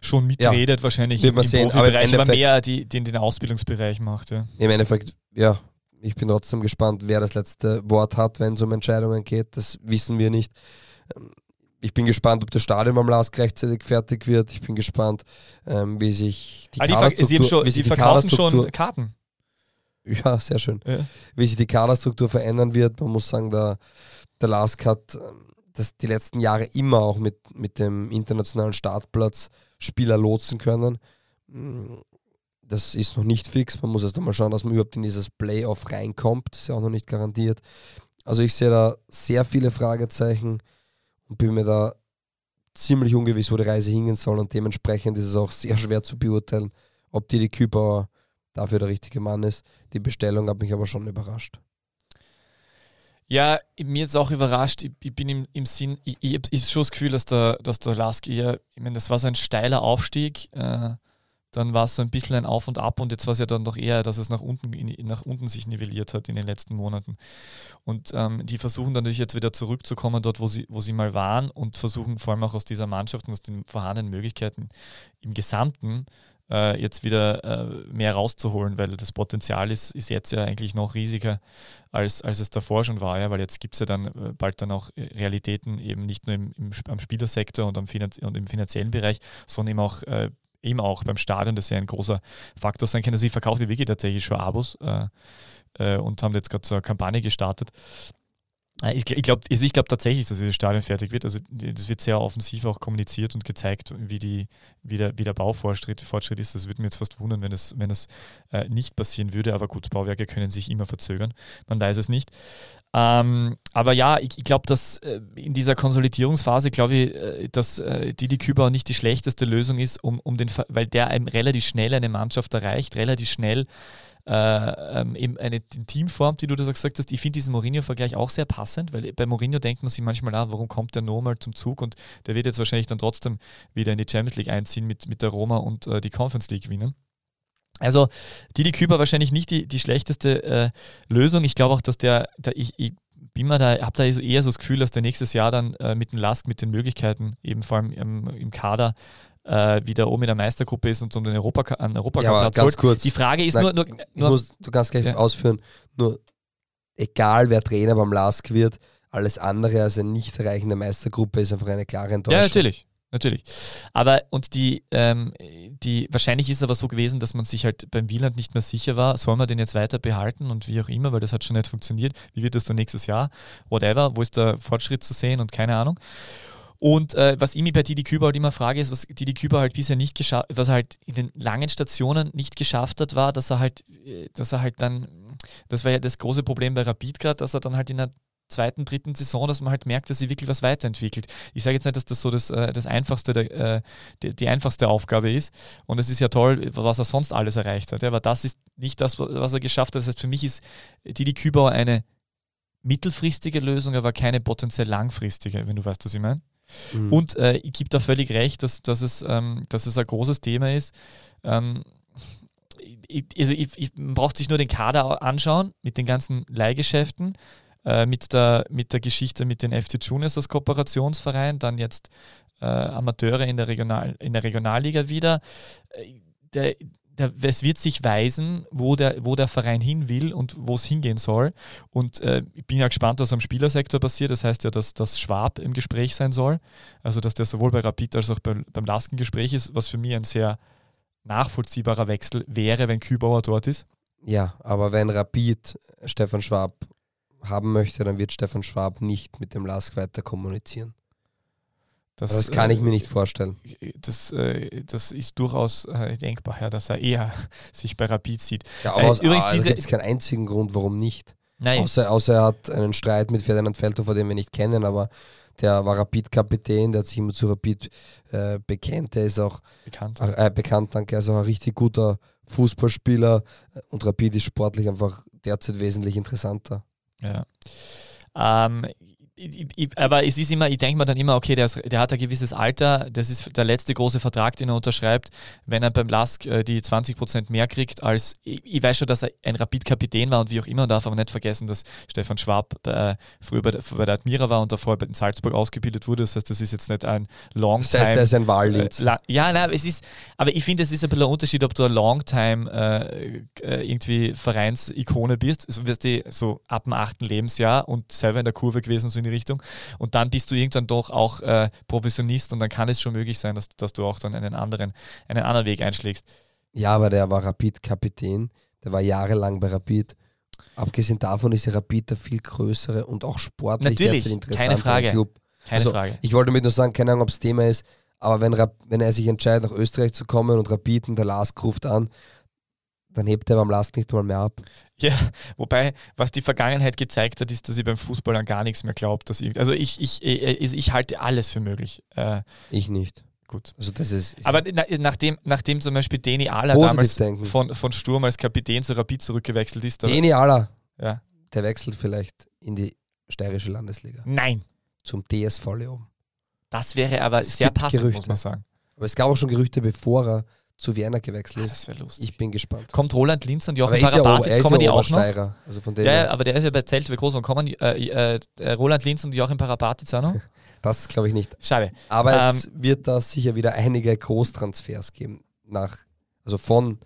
schon mitredet, ja, wahrscheinlich im, im sehen, aber, aber mehr die, den, den Ausbildungsbereich macht. Ja. Im Endeffekt, ja, ich bin trotzdem gespannt, wer das letzte Wort hat, wenn es um Entscheidungen geht. Das wissen wir nicht. Ähm, ich bin gespannt, ob das Stadion beim Last rechtzeitig fertig wird. Ich bin gespannt, ähm, wie sich die, ah, die, Kaderstruktur, schon, wie sich die verkaufen schon Karten. Ja, sehr schön. Ja. Wie sich die Kaderstruktur verändern wird. Man muss sagen, der, der Lask hat ähm, das die letzten Jahre immer auch mit, mit dem internationalen Startplatz Spieler lotsen können. Mm, das ist noch nicht fix. Man muss erst einmal schauen, dass man überhaupt in dieses Playoff reinkommt. Das ist ja auch noch nicht garantiert. Also ich sehe da sehr viele Fragezeichen und bin mir da ziemlich ungewiss, wo die Reise hingehen soll. Und dementsprechend ist es auch sehr schwer zu beurteilen, ob die, die Kübauer dafür der richtige Mann ist. Die Bestellung hat mich aber schon überrascht. Ja, mir ist auch überrascht. Ich, ich bin im, im Sinn, ich, ich habe schon das Gefühl, dass der, dass der Lask eher, ich meine, das war so ein steiler Aufstieg. Äh, dann war es so ein bisschen ein Auf und Ab und jetzt war es ja dann doch eher, dass es nach unten, nach unten sich nivelliert hat in den letzten Monaten. Und ähm, die versuchen dann natürlich jetzt wieder zurückzukommen dort, wo sie, wo sie mal waren und versuchen vor allem auch aus dieser Mannschaft und aus den vorhandenen Möglichkeiten im Gesamten äh, jetzt wieder äh, mehr rauszuholen, weil das Potenzial ist, ist jetzt ja eigentlich noch riesiger, als, als es davor schon war, ja, weil jetzt gibt es ja dann äh, bald dann auch Realitäten eben nicht nur im, im am Spielersektor und, am und im finanziellen Bereich, sondern eben auch äh, eben auch beim Stadion, das ja ein großer Faktor sein kann. Also ich verkaufe die Wiki tatsächlich schon Abos äh, äh, und haben jetzt gerade so eine Kampagne gestartet, äh, ich, ich glaube also ich glaub tatsächlich, dass das Stadion fertig wird. Also das wird sehr offensiv auch kommuniziert und gezeigt, wie, die, wie, der, wie der Baufortschritt Fortschritt ist. Das würde mir jetzt fast wundern, wenn es wenn äh, nicht passieren würde. Aber gut, Bauwerke können sich immer verzögern. Man weiß es nicht. Ähm, aber ja, ich, ich glaube, dass äh, in dieser Konsolidierungsphase, glaube ich, äh, dass äh, Didi Küber nicht die schlechteste Lösung ist, um, um den, weil der einem relativ schnell eine Mannschaft erreicht, relativ schnell äh, ähm, eben eine Teamform, die du da gesagt hast. Ich finde diesen Mourinho-Vergleich auch sehr passend, weil bei Mourinho denkt man sich manchmal, ah, warum kommt der nochmal zum Zug und der wird jetzt wahrscheinlich dann trotzdem wieder in die Champions League einziehen mit, mit der Roma und äh, die Conference League gewinnen. Also Didi Küber wahrscheinlich nicht die, die schlechteste äh, Lösung. Ich glaube auch, dass der, der ich, ich bin mir da, habe da eher so das Gefühl, dass der nächstes Jahr dann äh, mit dem Lask, mit den Möglichkeiten, eben vor allem im, im Kader, äh, wieder oben in der Meistergruppe ist und um den Europa, an Europacup ja, ganz kurz. Die Frage ist Nein, nur, nur, nur muss, du kannst gleich ja. ausführen, nur egal wer Trainer beim LASK wird, alles andere als eine nicht erreichende Meistergruppe ist einfach eine klare Enttäuschung. Ja, natürlich. Natürlich. Aber und die, ähm, die, wahrscheinlich ist es aber so gewesen, dass man sich halt beim Wieland nicht mehr sicher war, soll man den jetzt weiter behalten und wie auch immer, weil das hat schon nicht funktioniert. Wie wird das dann nächstes Jahr? Whatever, wo ist der Fortschritt zu sehen und keine Ahnung. Und äh, was ich mir bei Didi Küber halt immer frage, ist, was Didi Küber halt bisher nicht geschafft, was er halt in den langen Stationen nicht geschafft hat, war, dass er halt, äh, dass er halt dann, das war ja das große Problem bei Rapid gerade, dass er dann halt in der zweiten, dritten Saison, dass man halt merkt, dass sie wirklich was weiterentwickelt. Ich sage jetzt nicht, dass das so das, äh, das einfachste, der, äh, die, die, einfachste Aufgabe ist. Und es ist ja toll, was er sonst alles erreicht hat. Aber das ist nicht das, was er geschafft hat. Das heißt, für mich ist Didi Kübauer eine mittelfristige Lösung, aber keine potenziell langfristige, wenn du weißt, was ich meine. Mhm. Und äh, ich gebe da völlig recht, dass, dass, es, ähm, dass es ein großes Thema ist. Ähm, ich, also ich, ich, man braucht sich nur den Kader anschauen mit den ganzen Leihgeschäften, äh, mit, der, mit der Geschichte mit den FC Juniors als Kooperationsverein, dann jetzt äh, Amateure in der, Regional, in der Regionalliga wieder. Äh, der, der, es wird sich weisen, wo der, wo der Verein hin will und wo es hingehen soll. Und äh, ich bin ja gespannt, was am Spielersektor passiert. Das heißt ja, dass, dass Schwab im Gespräch sein soll. Also, dass der sowohl bei Rapid als auch bei, beim Lasken Gespräch ist, was für mich ein sehr nachvollziehbarer Wechsel wäre, wenn Kübauer dort ist. Ja, aber wenn Rapid Stefan Schwab haben möchte, dann wird Stefan Schwab nicht mit dem Lask weiter kommunizieren. Das, das kann äh, ich mir nicht vorstellen. Das, äh, das ist durchaus äh, denkbar, ja, dass er eher sich bei Rapid sieht. Ja, aber aus, übrigens, also gibt es keinen einzigen Grund, warum nicht. Nein. Außer, außer er hat einen Streit mit Ferdinand Feldhofer, den wir nicht kennen, aber der war Rapid-Kapitän, der hat sich immer zu Rapid äh, bekennt. Der ist auch bekannt. Äh, bekannt, danke. Er ist auch ein richtig guter Fußballspieler und Rapid ist sportlich einfach derzeit wesentlich interessanter. Ja. Ähm, aber es ist immer, ich denke mir dann immer, okay, der, ist, der, hat ein gewisses Alter, das ist der letzte große Vertrag, den er unterschreibt, wenn er beim Lask äh, die 20% mehr kriegt als, ich, ich, weiß schon, dass er ein Rapid-Kapitän war und wie auch immer, darf aber nicht vergessen, dass Stefan Schwab äh, früher bei der, bei der, Admira war und davor bei den Salzburg ausgebildet wurde, das heißt, das ist jetzt nicht ein Long-Time... Das heißt, er ist ein Wahldienst. Äh, ja, nein, es ist, aber ich finde, es ist ein bisschen ein Unterschied, ob du ein Long-Time äh, äh, irgendwie Vereinsikone bist, so wirst du so ab dem achten Lebensjahr und selber in der Kurve gewesen, so in die Richtung. Und dann bist du irgendwann doch auch äh, Professionist und dann kann es schon möglich sein, dass, dass du auch dann einen anderen, einen anderen Weg einschlägst. Ja, aber der war Rapid-Kapitän, der war jahrelang bei Rapid. Abgesehen davon ist Rapid der viel größere und auch sportlich Natürlich, keine Frage. Club. Keine Also, Frage. Ich wollte damit nur sagen, keine Ahnung, ob es Thema ist, aber wenn, wenn er sich entscheidet, nach Österreich zu kommen und Rapid und der Lask ruft an, dann hebt er beim Lask nicht mal mehr ab. Ja, wobei, was die Vergangenheit gezeigt hat, ist, dass ich beim Fußball an gar nichts mehr glaube. Also ich, ich, ich, ich halte alles für möglich. Äh, Ich nicht. gut. Also das ist, ist Aber na, nachdem, nachdem zum Beispiel Deni Ala damals denken. von, von Sturm als Kapitän zu Rapid zurückgewechselt ist, Deni Aller, ja, der wechselt vielleicht in die steirische Landesliga nein, zum DSV Leoben. das wäre aber Es sehr passend, muss Gerüchte. man sagen. Aber es gab auch schon Gerüchte, bevor er zu Werner gewechselt ist. Das wäre lustig. Ich bin gespannt. Kommt Roland Linz und er ist ja, er jetzt ist kommen ja die auch noch. Also von dem Ja, ja, aber der ist ja bei Zelt, wie groß und kommen die, äh, äh, Roland Linz und Joachim Parabat jetzt auch noch? das glaube ich nicht. Schade. Aber Ähm, es wird da sicher wieder einige Großtransfers geben. Nach, also von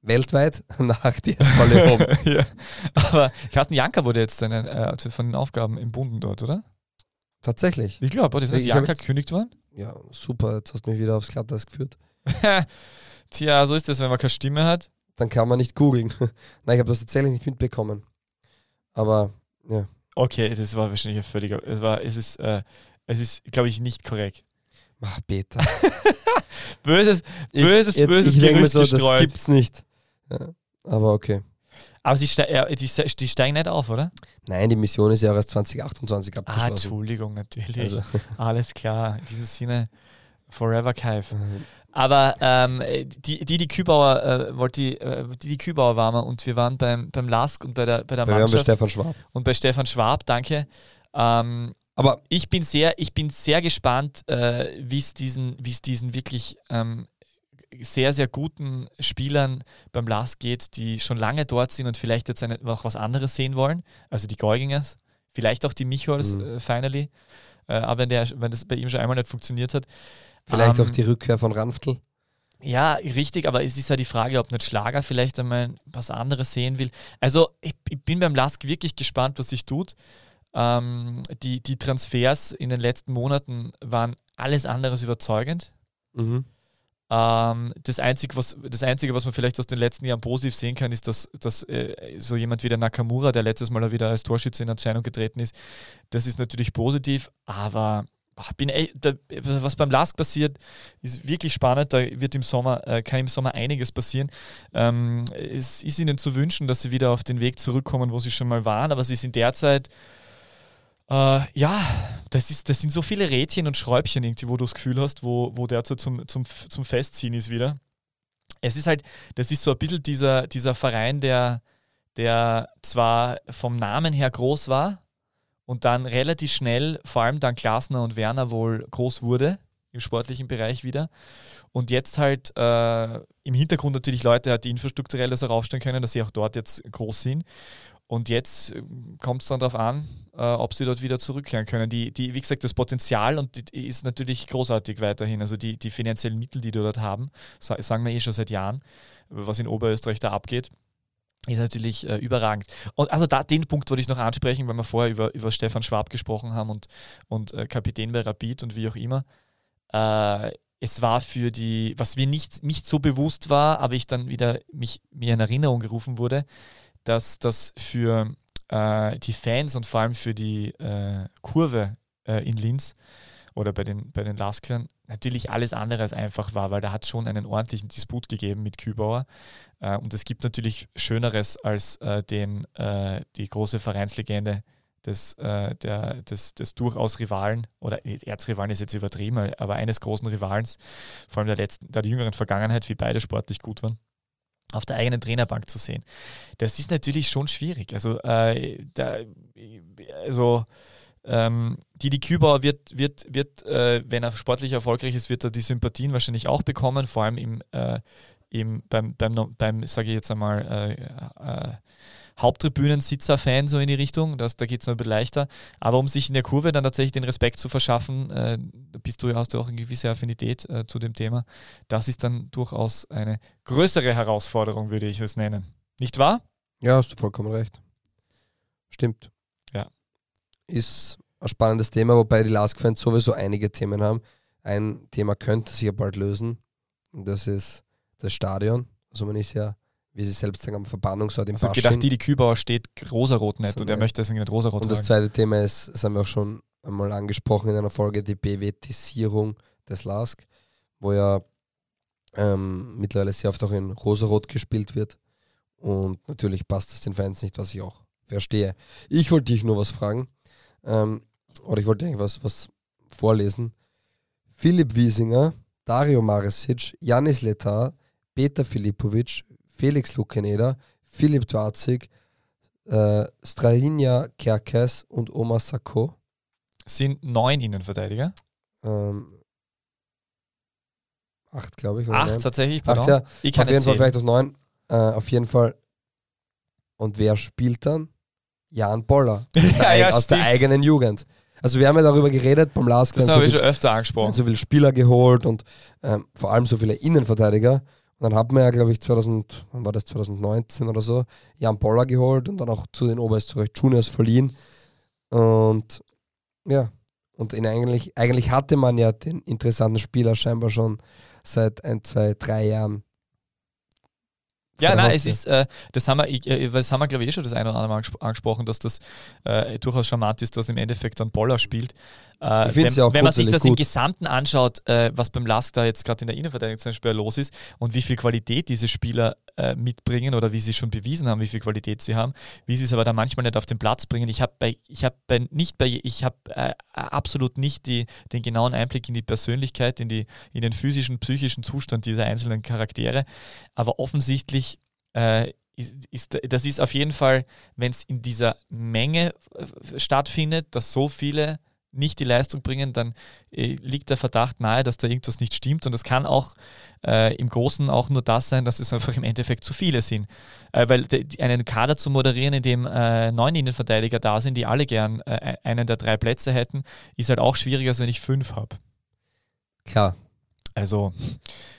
weltweit nach DSV Leoben. ja. Aber Carsten Janka wurde jetzt seine, äh, von den Aufgaben im Bunden dort, oder? Tatsächlich. Ich glaube, ist Janka gekündigt worden? Ja, super. Jetzt hast du mich wieder aufs Glatteis geführt. Tja, so ist das, wenn man keine Stimme hat. Dann kann man nicht googeln. Nein, ich habe das tatsächlich nicht mitbekommen. Aber ja. Okay, das war wahrscheinlich ein völliger. Es war, es ist, äh, es ist, glaube ich, nicht korrekt. Ach, Peter. Böses, böses, ich, böses ich mir Gerücht so, das gestreut. gibt's nicht. Ja, aber okay. Aber sie ste äh, die, die steigen nicht auf, oder? Nein, die Mission ist ja auch erst 2028 Ah, abgeschlossen. Entschuldigung, natürlich. Also, Alles klar. In diesem Sinne, Forever Kaif. äh, Aber ähm, die, die, die Kübauer, äh, wollte die, äh, die, die Kübauer waren wir und wir waren beim, beim Lask und bei der, bei der wir haben bei Mannschaft Stefan Schwab. und bei Stefan Schwab, danke. Ähm, Aber ich bin sehr, ich bin sehr gespannt, äh, wie es diesen, wie es diesen wirklich ähm, sehr, sehr guten Spielern beim LAS geht, die schon lange dort sind und vielleicht jetzt eine, noch was anderes sehen wollen. Also die Geugingers, vielleicht auch die Michols, Mhm. äh, finally. Äh, aber wenn, der, wenn das bei ihm schon einmal nicht funktioniert hat. Vielleicht Ähm, auch die Rückkehr von Ranftl. Ja, richtig, aber es ist ja die Frage, ob nicht Schlager vielleicht einmal was anderes sehen will. Also ich, ich bin beim Lask wirklich gespannt, was sich tut. Ähm, die, die Transfers in den letzten Monaten waren alles andere als überzeugend. Mhm. Ähm, das, Einzige, was, das Einzige, was man vielleicht aus den letzten Jahren positiv sehen kann, ist, dass, dass äh, so jemand wie der Nakamura, der letztes Mal wieder als Torschütze in Erscheinung getreten ist, das ist natürlich positiv, aber bin echt, da, was beim Lask passiert, ist wirklich spannend. Da wird im Sommer, äh, kann im Sommer einiges passieren. Ähm, es ist ihnen zu wünschen, dass sie wieder auf den Weg zurückkommen, wo sie schon mal waren, aber sie sind derzeit äh, ja, das, ist, das sind so viele Rädchen und Schräubchen irgendwie, wo du das Gefühl hast, wo, wo derzeit zum, zum, zum Festziehen ist wieder. Es ist halt, das ist so ein bisschen dieser, dieser Verein, der, der zwar vom Namen her groß war und dann relativ schnell, vor allem dann Glasner und Werner wohl groß wurde im sportlichen Bereich wieder. Und jetzt halt äh, im Hintergrund natürlich Leute hat, die infrastrukturell das auch aufstellen können, dass sie auch dort jetzt groß sind. Und jetzt kommt es dann darauf an, äh, ob sie dort wieder zurückkehren können. Die, die, wie gesagt, das Potenzial und die, ist natürlich großartig weiterhin. Also die, die finanziellen Mittel, die die dort haben, sa sagen wir eh schon seit Jahren, was in Oberösterreich da abgeht, ist natürlich äh, überragend. Und also da, den Punkt wollte ich noch ansprechen, weil wir vorher über, über Stefan Schwab gesprochen haben und, und äh, Kapitän bei Rapid und wie auch immer. Äh, es war für die, was mir nicht, nicht so bewusst war, aber ich dann wieder mich, mir in Erinnerung gerufen wurde, dass das für äh, die Fans und vor allem für die äh, Kurve äh, in Linz oder bei den, bei den Lasklern natürlich alles andere als einfach war, weil da hat es schon einen ordentlichen Disput gegeben mit Kübauer. Äh, und es gibt natürlich Schöneres als äh, den, äh, die große Vereinslegende des, äh, der, des, des durchaus Rivalen, oder Erzrivalen ist jetzt übertrieben, aber eines großen Rivalens, vor allem der letzten, der jüngeren Vergangenheit, wie beide sportlich gut waren auf der eigenen Trainerbank zu sehen. Das ist natürlich schon schwierig. Also, äh, da, also ähm, Didi Kübauer wird, wird, wird äh, wenn er sportlich erfolgreich ist, wird er die Sympathien wahrscheinlich auch bekommen, vor allem im, äh, im, beim, beim, beim sage ich jetzt einmal, äh, äh, Haupttribünensitzer-Fan so in die Richtung, das, da geht es noch ein bisschen leichter. Aber um sich in der Kurve dann tatsächlich den Respekt zu verschaffen, äh, bist du, hast du auch eine gewisse Affinität äh, zu dem Thema. Das ist dann durchaus eine größere Herausforderung, würde ich es nennen. Nicht wahr? Ja, hast du vollkommen recht. Stimmt. Ja. Ist ein spannendes Thema, wobei die Lask-Fans sowieso einige Themen haben. Ein Thema könnte sich ja bald lösen. Und das ist das Stadion. Also man ist ja, wie sie selbst sagen, am Verbannungsort im Also Basching. gedacht, die Kübauer steht rosarot nicht So, und er möchte deswegen nicht rosarot Und das tragen. zweite Thema ist, das haben wir auch schon einmal angesprochen in einer Folge, die Bewetisierung des LASK, wo ja ähm, mittlerweile sehr oft auch in Rosarot gespielt wird. Und natürlich passt das den Fans nicht, was ich auch verstehe. Ich wollte dich nur was fragen, ähm, oder ich wollte eigentlich was, was vorlesen. Philipp Wiesinger, Dario Maresic, Janis Letar, Peter Filipovic, Felix Lukeneder, Philipp Dwarzig, äh, Strahinja Kerkes und Omar Sako. Sind neun Innenverteidiger. Ähm, acht, glaube ich. Acht neun. tatsächlich, Acht, pardon. ja. Ich kann Auf jeden Fall vielleicht auch neun. Äh, auf jeden Fall. Und wer spielt dann? Jan Boller. Aus, Ja, der, ja, aus der eigenen Jugend. Also wir haben ja darüber geredet, beim Lask Das habe ich so, schon viel, öfter angesprochen. so viele Spieler geholt und ähm, vor allem so viele Innenverteidiger. Und dann hat man ja, glaube ich, 2000, wann war das 2019 oder so, Jan Boller geholt und dann auch zu den Oberösterreich Juniors verliehen. Und ja, und ihn eigentlich, eigentlich hatte man ja den interessanten Spieler scheinbar schon seit ein, zwei, drei Jahren. Ja, nein, es ist, äh, das haben wir, äh, das haben wir, glaube ich, eh schon das eine oder andere Mal angespro- angesprochen, dass das äh, durchaus charmant ist, dass im Endeffekt dann Boller spielt. Äh, wenn, ja wenn man sich das im gut. Gesamten anschaut, äh, was beim Lask da jetzt gerade in der Innenverteidigung zum Beispiel los ist und wie viel Qualität diese Spieler äh, mitbringen oder wie sie schon bewiesen haben, wie viel Qualität sie haben, wie sie es aber dann manchmal nicht auf den Platz bringen. Ich habe bei, ich habe bei, nicht bei, ich habe äh, absolut nicht die, den genauen Einblick in die Persönlichkeit, in, die, in den physischen, psychischen Zustand dieser einzelnen Charaktere, aber offensichtlich äh, ist, ist, das ist auf jeden Fall, wenn es in dieser Menge äh, stattfindet, dass so viele nicht die Leistung bringen, dann äh, liegt der Verdacht nahe, dass da irgendwas nicht stimmt. Und das kann auch äh, im Großen auch nur das sein, dass es einfach im Endeffekt zu viele sind. Äh, weil de, einen Kader zu moderieren, in dem äh, neun Innenverteidiger da sind, die alle gern äh, einen der drei Plätze hätten, ist halt auch schwieriger, als wenn ich fünf habe. Klar, Also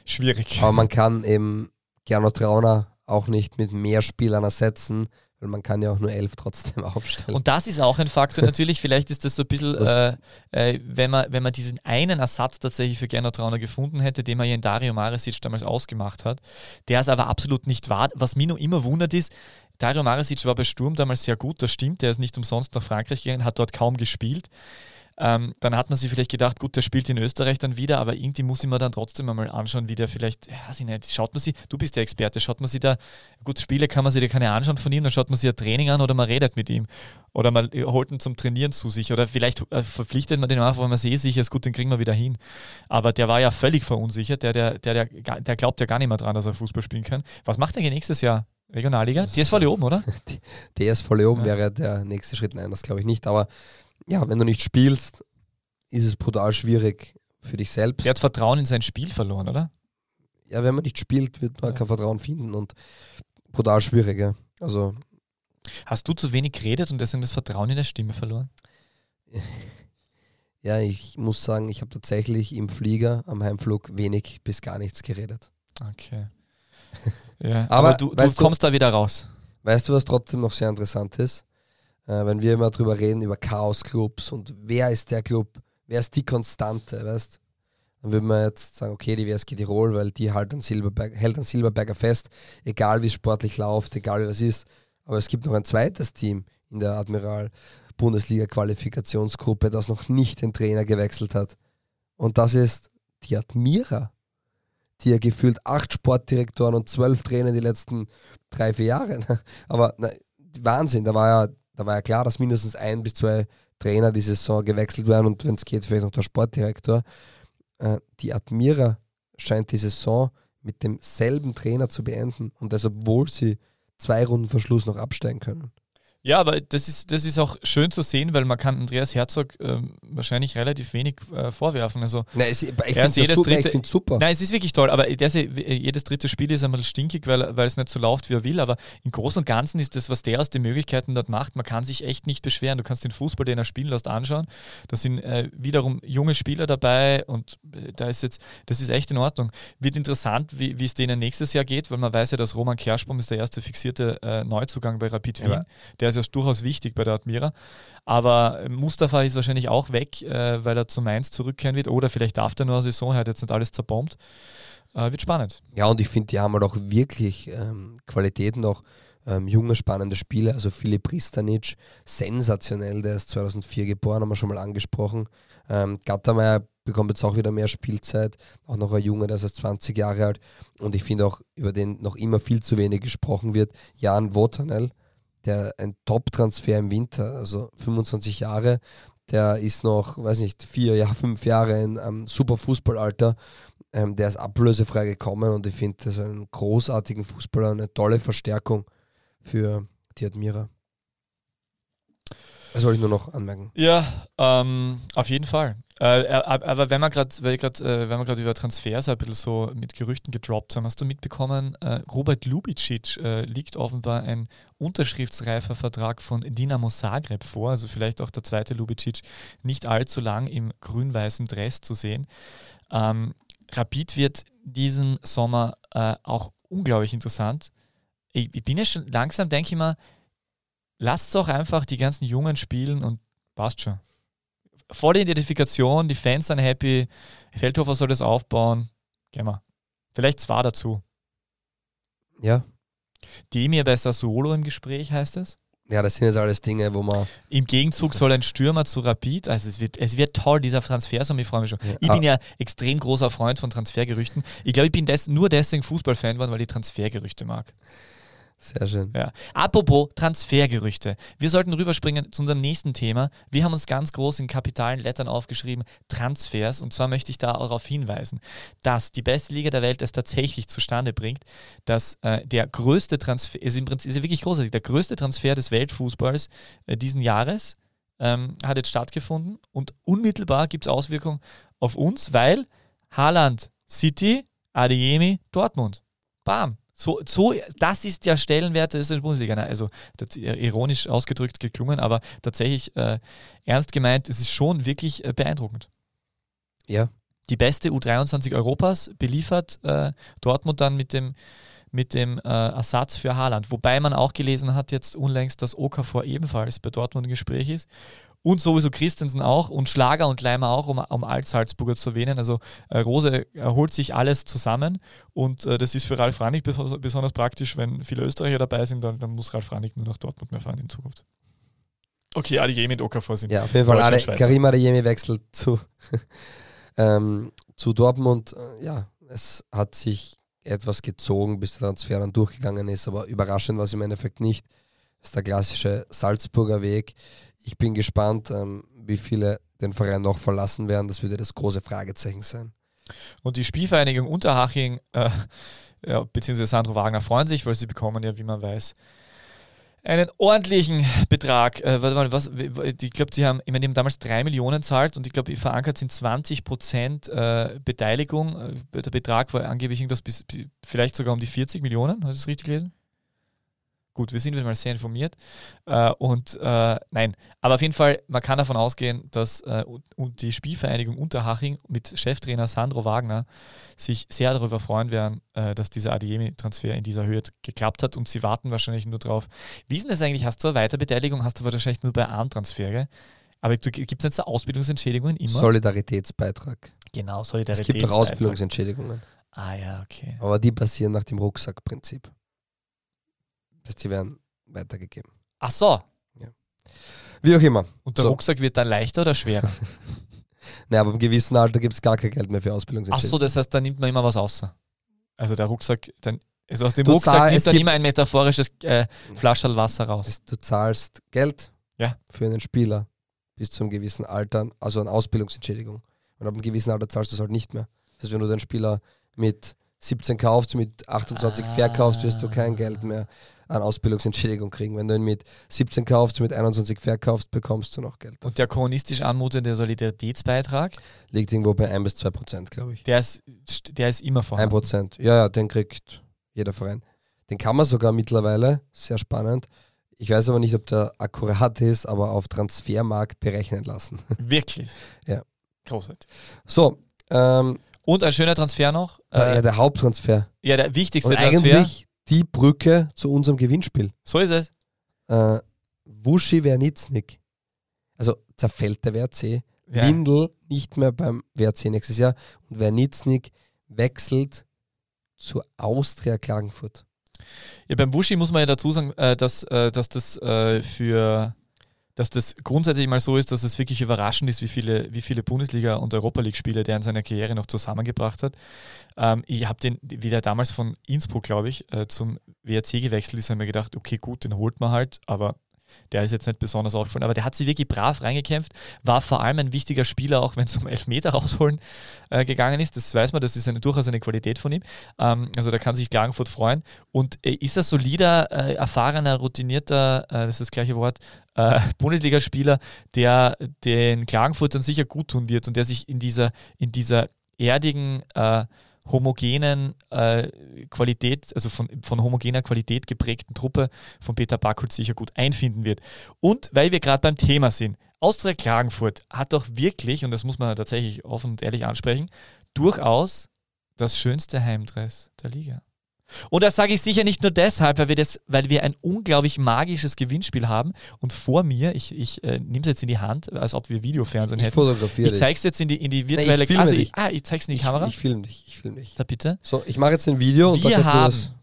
schwierig. aber man kann eben Gernot Trauner auch nicht mit mehr Spielern ersetzen, weil man kann ja auch nur elf trotzdem aufstellen. Und das ist auch ein Faktor natürlich. Vielleicht ist das so ein bisschen, äh, äh, wenn, man, wenn man diesen einen Ersatz tatsächlich für Gernot Trauner gefunden hätte, den man ja in Dario Maresic damals ausgemacht hat, der es aber absolut nicht war. Was mich noch immer wundert ist, Dario Maresic war bei Sturm damals sehr gut, das stimmt. Der ist nicht umsonst nach Frankreich gegangen, hat dort kaum gespielt. Ähm, dann hat man sich vielleicht gedacht, gut, der spielt in Österreich dann wieder, aber irgendwie muss ich mir dann trotzdem einmal anschauen, wie der vielleicht, ja, weiß ich nicht, schaut man sie, du bist der Experte, schaut man sie da, gut, Spiele kann man sich da keine anschauen von ihm, dann schaut man sich ein Training an oder man redet mit ihm oder man holt ihn zum Trainieren zu sich oder vielleicht äh, verpflichtet man den auch, weil man sehr sicher ist, gut, den kriegen wir wieder hin. Aber der war ja völlig verunsichert, der, der, der, der, glaubt ja gar nicht mehr dran, dass er Fußball spielen kann. Was macht er nächstes Jahr? Regionalliga? DSV Leoben, oder? DSV Leoben Ja. wäre der nächste Schritt. Nein, das glaube ich nicht. Aber ja, wenn du nicht spielst, ist es brutal schwierig für dich selbst. Der hat Vertrauen in sein Spiel verloren, oder? Ja, wenn man nicht spielt, wird man Ja. kein Vertrauen finden und brutal schwierig. Ja. Also Hast du zu wenig geredet und deswegen das Vertrauen in der Stimme verloren? ja, ich muss sagen, ich habe tatsächlich im Flieger am Heimflug wenig bis gar nichts geredet. Okay. Ja, Aber aber, du, du weißt du- kommst da wieder raus. Weißt du, was trotzdem noch sehr interessant ist? Äh, wenn wir immer drüber reden, über Chaos-Clubs und wer ist der Club, wer ist die Konstante, weißt Dann würde man jetzt sagen, okay, die WSG Tirol, weil die halt an Silberberg, hält an Silberberger fest, egal wie sportlich läuft, egal wie was ist. Aber es gibt noch ein zweites Team in der Admiral Bundesliga-Qualifikationsgruppe, das noch nicht den Trainer gewechselt hat. Und das ist die Admira, die ja gefühlt acht Sportdirektoren und zwölf Trainer die letzten drei, vier Jahre. Aber na, Wahnsinn, da war ja, da war ja klar, dass mindestens ein bis zwei Trainer die Saison gewechselt werden und wenn es geht, vielleicht noch der Sportdirektor. Äh, die Admira scheint die Saison mit demselben Trainer zu beenden und das, obwohl sie zwei Runden vor Schluss noch absteigen können. Ja, aber das ist, das ist auch schön zu sehen, weil man kann Andreas Herzog ähm, wahrscheinlich relativ wenig äh, vorwerfen. Also Nein, es, ich finde ist jedes super. Nein, es ist wirklich toll, aber das, jedes dritte Spiel ist einmal stinkig, weil, weil es nicht so läuft, wie er will. Aber im Großen und Ganzen ist das, was der aus den Möglichkeiten dort macht, man kann sich echt nicht beschweren. Du kannst den Fußball, den er spielen lässt, anschauen. Da sind äh, wiederum junge Spieler dabei und äh, da ist jetzt, das ist echt in Ordnung. Wird interessant, wie wie es denen nächstes Jahr geht, weil man weiß ja, dass Roman Kerschbaum ist der erste fixierte äh, Neuzugang bei Rapid Ja, Wien. aber Der ist ja durchaus wichtig bei der Admira. Aber Mustafa ist wahrscheinlich auch weg, äh, weil er zu Mainz zurückkehren wird. Oder vielleicht darf der nur eine Saison, er hat jetzt nicht alles zerbombt. Äh, wird spannend. Ja, und ich finde, die haben halt auch wirklich ähm, Qualitäten noch. Ähm, junge, spannende Spieler, also Filip Pristanic, sensationell, der ist 2004 geboren, haben wir schon mal angesprochen. Ähm, Gattermeier bekommt jetzt auch wieder mehr Spielzeit, auch noch ein Junge, der ist erst 20 Jahre alt und ich finde auch, über den noch immer viel zu wenig gesprochen wird, Jan Wotanel, der ein Top-Transfer im Winter, also 25 Jahre, der ist noch, weiß nicht, vier, ja, fünf Jahre in einem super Fußballalter. Ähm, der ist ablösefrei gekommen und ich finde das einen großartigen Fußballer, eine tolle Verstärkung für die Admira. Das soll ich nur noch anmerken. Ja, ähm, auf jeden Fall. Äh, aber wenn wir gerade äh, über Transfers ein bisschen so mit Gerüchten gedroppt haben, hast du mitbekommen, äh, Robert Lubicic äh, liegt offenbar ein unterschriftsreifer Vertrag von Dinamo Zagreb vor, also vielleicht auch der zweite Lubicic nicht allzu lang im grün-weißen Dress zu sehen. Ähm, Rapid wird diesen Sommer äh, auch unglaublich interessant. Ich, ich bin ja schon langsam, denke ich mal, lasst doch einfach die ganzen Jungen spielen und passt schon. Volle Identifikation, die Fans sind happy, Feldhofer soll das aufbauen. Gehen wir. Vielleicht zwei dazu. Ja. Demir bei Sassuolo im Gespräch, heißt es? Ja, das sind jetzt alles Dinge, wo man. Im Gegenzug soll ein Stürmer zu Rapid, also es wird, es wird toll, dieser Transfersommer, ich freue mich schon. Ja. Ich bin ja extrem großer Freund von Transfergerüchten. Ich glaube, ich bin des, nur deswegen Fußballfan geworden, weil ich Transfergerüchte mag. Sehr schön. Ja. Apropos Transfergerüchte. Wir sollten rüberspringen zu unserem nächsten Thema. Wir haben uns ganz groß in kapitalen Lettern aufgeschrieben, Transfers. Und zwar möchte ich da darauf hinweisen, dass die beste Liga der Welt es tatsächlich zustande bringt, dass äh, der größte Transfer, ist im Prinzip ist wirklich großartig, der größte Transfer des Weltfußballs äh, diesen Jahres ähm, hat jetzt stattgefunden. Und unmittelbar gibt es Auswirkungen auf uns, weil Haaland City, Adeyemi Dortmund. Bam. So, so, das ist der Stellenwert der österreichischen Bundesliga. Also ironisch ausgedrückt geklungen, aber tatsächlich äh, ernst gemeint, es ist schon wirklich äh, beeindruckend. Ja. Die beste U23 Europas beliefert äh, Dortmund dann mit dem, mit dem äh, Ersatz für Haaland. Wobei man auch gelesen hat jetzt unlängst, dass Okafor ebenfalls bei Dortmund im Gespräch ist und sowieso Christensen auch und Schlager und Leimer auch, um, um Alt-Salzburger zu erwähnen. Also äh, Rose holt sich alles zusammen und äh, das ist für Ralf Rannig besonders praktisch, wenn viele Österreicher dabei sind, dann, dann muss Ralf Rannig nur nach Dortmund mehr fahren in Zukunft. Okay, Adeyemi mit Okafor sind. Ja, auf jeden Fall Ade, Karim Adeyemi wechselt zu, ähm, zu Dortmund. Äh, ja, es hat sich etwas gezogen, bis der Transfer dann durchgegangen ist, aber überraschend war es im Endeffekt nicht. Das ist der klassische Salzburger Weg ich bin gespannt, ähm, wie viele den Verein noch verlassen werden. Das würde das große Fragezeichen sein. Und die Spielvereinigung Unterhaching äh, ja, bzw. Sandro Wagner freuen sich, weil sie bekommen ja, wie man weiß, einen ordentlichen Betrag. Äh, warte was, ich glaube, sie haben, ich meine, die haben damals 3 Millionen zahlt und ich glaube, verankert sind 20 Prozent äh, Beteiligung. Äh, der Betrag war angeblich irgendwas bis, vielleicht sogar um die 40 Millionen. Hast du das richtig gelesen? Gut, wir sind wieder mal sehr informiert. Äh, und äh, nein, aber auf jeden Fall, man kann davon ausgehen, dass äh, die Spielvereinigung Unterhaching mit Cheftrainer Sandro Wagner sich sehr darüber freuen werden, äh, dass dieser Adiemi-Transfer in dieser Höhe geklappt hat und sie warten wahrscheinlich nur drauf. Wie ist denn das eigentlich? Hast du eine Weiterbeteiligung? Hast du wahrscheinlich nur bei Armtransfere? Aber gibt es jetzt Ausbildungsentschädigungen immer? Solidaritätsbeitrag. Genau, Solidaritätsbeitrag. Es gibt auch Ausbildungsentschädigungen. Ah ja, okay. Aber die passieren nach dem Rucksackprinzip. Das die werden weitergegeben. Ach so. Ja. Wie auch immer. Und der so. Rucksack wird dann leichter oder schwerer? naja, aber im gewissen Alter gibt es gar kein Geld mehr für Ausbildungsentschädigung. Ach so, das heißt, da nimmt man immer was außer. Also der Rucksack, dann, also aus dem du Rucksack zahl, nimmt dann immer ein metaphorisches äh, Flascherl Wasser raus. Du zahlst Geld ja. für einen Spieler bis zu einem gewissen Alter, also eine Ausbildungsentschädigung. Und ab einem gewissen Alter zahlst du es halt nicht mehr. Das heißt, wenn du den Spieler mit 17 kaufst, mit 28 ah. verkaufst, wirst du kein Geld mehr an Ausbildungsentschädigung kriegen. Wenn du ihn mit 17 kaufst, mit 21 verkaufst, bekommst du noch Geld. Dafür. Und der kommunistisch anmutende Solidaritätsbeitrag? Liegt irgendwo bei 1 bis 2 Prozent, glaube ich. Der ist, der ist immer vorhanden. 1 Prozent, ja, ja, den kriegt jeder Verein. Den kann man sogar mittlerweile, sehr spannend. Ich weiß aber nicht, ob der akkurat ist, aber auf Transfermarkt berechnen lassen. Wirklich? ja. Großartig. So, ähm, und ein schöner Transfer noch. Ja, äh, der Haupttransfer. Ja, der wichtigste Und Transfer. Eigentlich die Brücke zu unserem Gewinnspiel. So ist es. Äh, Wuschi Wernitznik, also zerfällt der WRC, Ja. Windel nicht mehr beim WRC nächstes Jahr und Wernitznik wechselt zu Austria Klagenfurt. Ja, beim Wushi muss man ja dazu sagen, äh, dass, äh, dass das äh, für dass das grundsätzlich mal so ist, dass es wirklich überraschend ist, wie viele, wie viele Bundesliga- und Europa League-Spiele der in seiner Karriere noch zusammengebracht hat. Ähm, ich habe den, wie der damals von Innsbruck, glaube ich, äh, zum WRC gewechselt ist, habe mir gedacht, okay, gut, den holt man halt, aber der ist jetzt nicht besonders aufgefallen, aber der hat sich wirklich brav reingekämpft, war vor allem ein wichtiger Spieler, auch wenn es um Elfmeter rausholen äh, gegangen ist. Das weiß man, das ist eine, durchaus eine Qualität von ihm. Ähm, also da kann sich Klagenfurt freuen. Und äh, ist er solider, äh, erfahrener, routinierter, äh, das ist das gleiche Wort, äh, Bundesligaspieler, der den Klagenfurtern sicher gut tun wird und der sich in dieser, in dieser erdigen, äh, homogenen äh, Qualität, also von, von homogener Qualität geprägten Truppe von Peter Backholt sicher gut einfinden wird. Und weil wir gerade beim Thema sind, Austria Klagenfurt hat doch wirklich, und das muss man tatsächlich offen und ehrlich ansprechen, durchaus das schönste Heimdress der Liga. Und das sage ich sicher nicht nur deshalb, weil wir, das, weil wir ein unglaublich magisches Gewinnspiel haben. Und vor mir, ich, ich äh, nehme es jetzt in die Hand, als ob wir Videofernsehen Ich hätten. fotografiere Ich zeige es jetzt in die, in die ich virtuelle filme also, ich, Ah, ich zeige es in die Ich, Kamera. ich film dich, ich film dich. da bitte. So, ich mache jetzt ein Video und dann Wir kannst du haben das.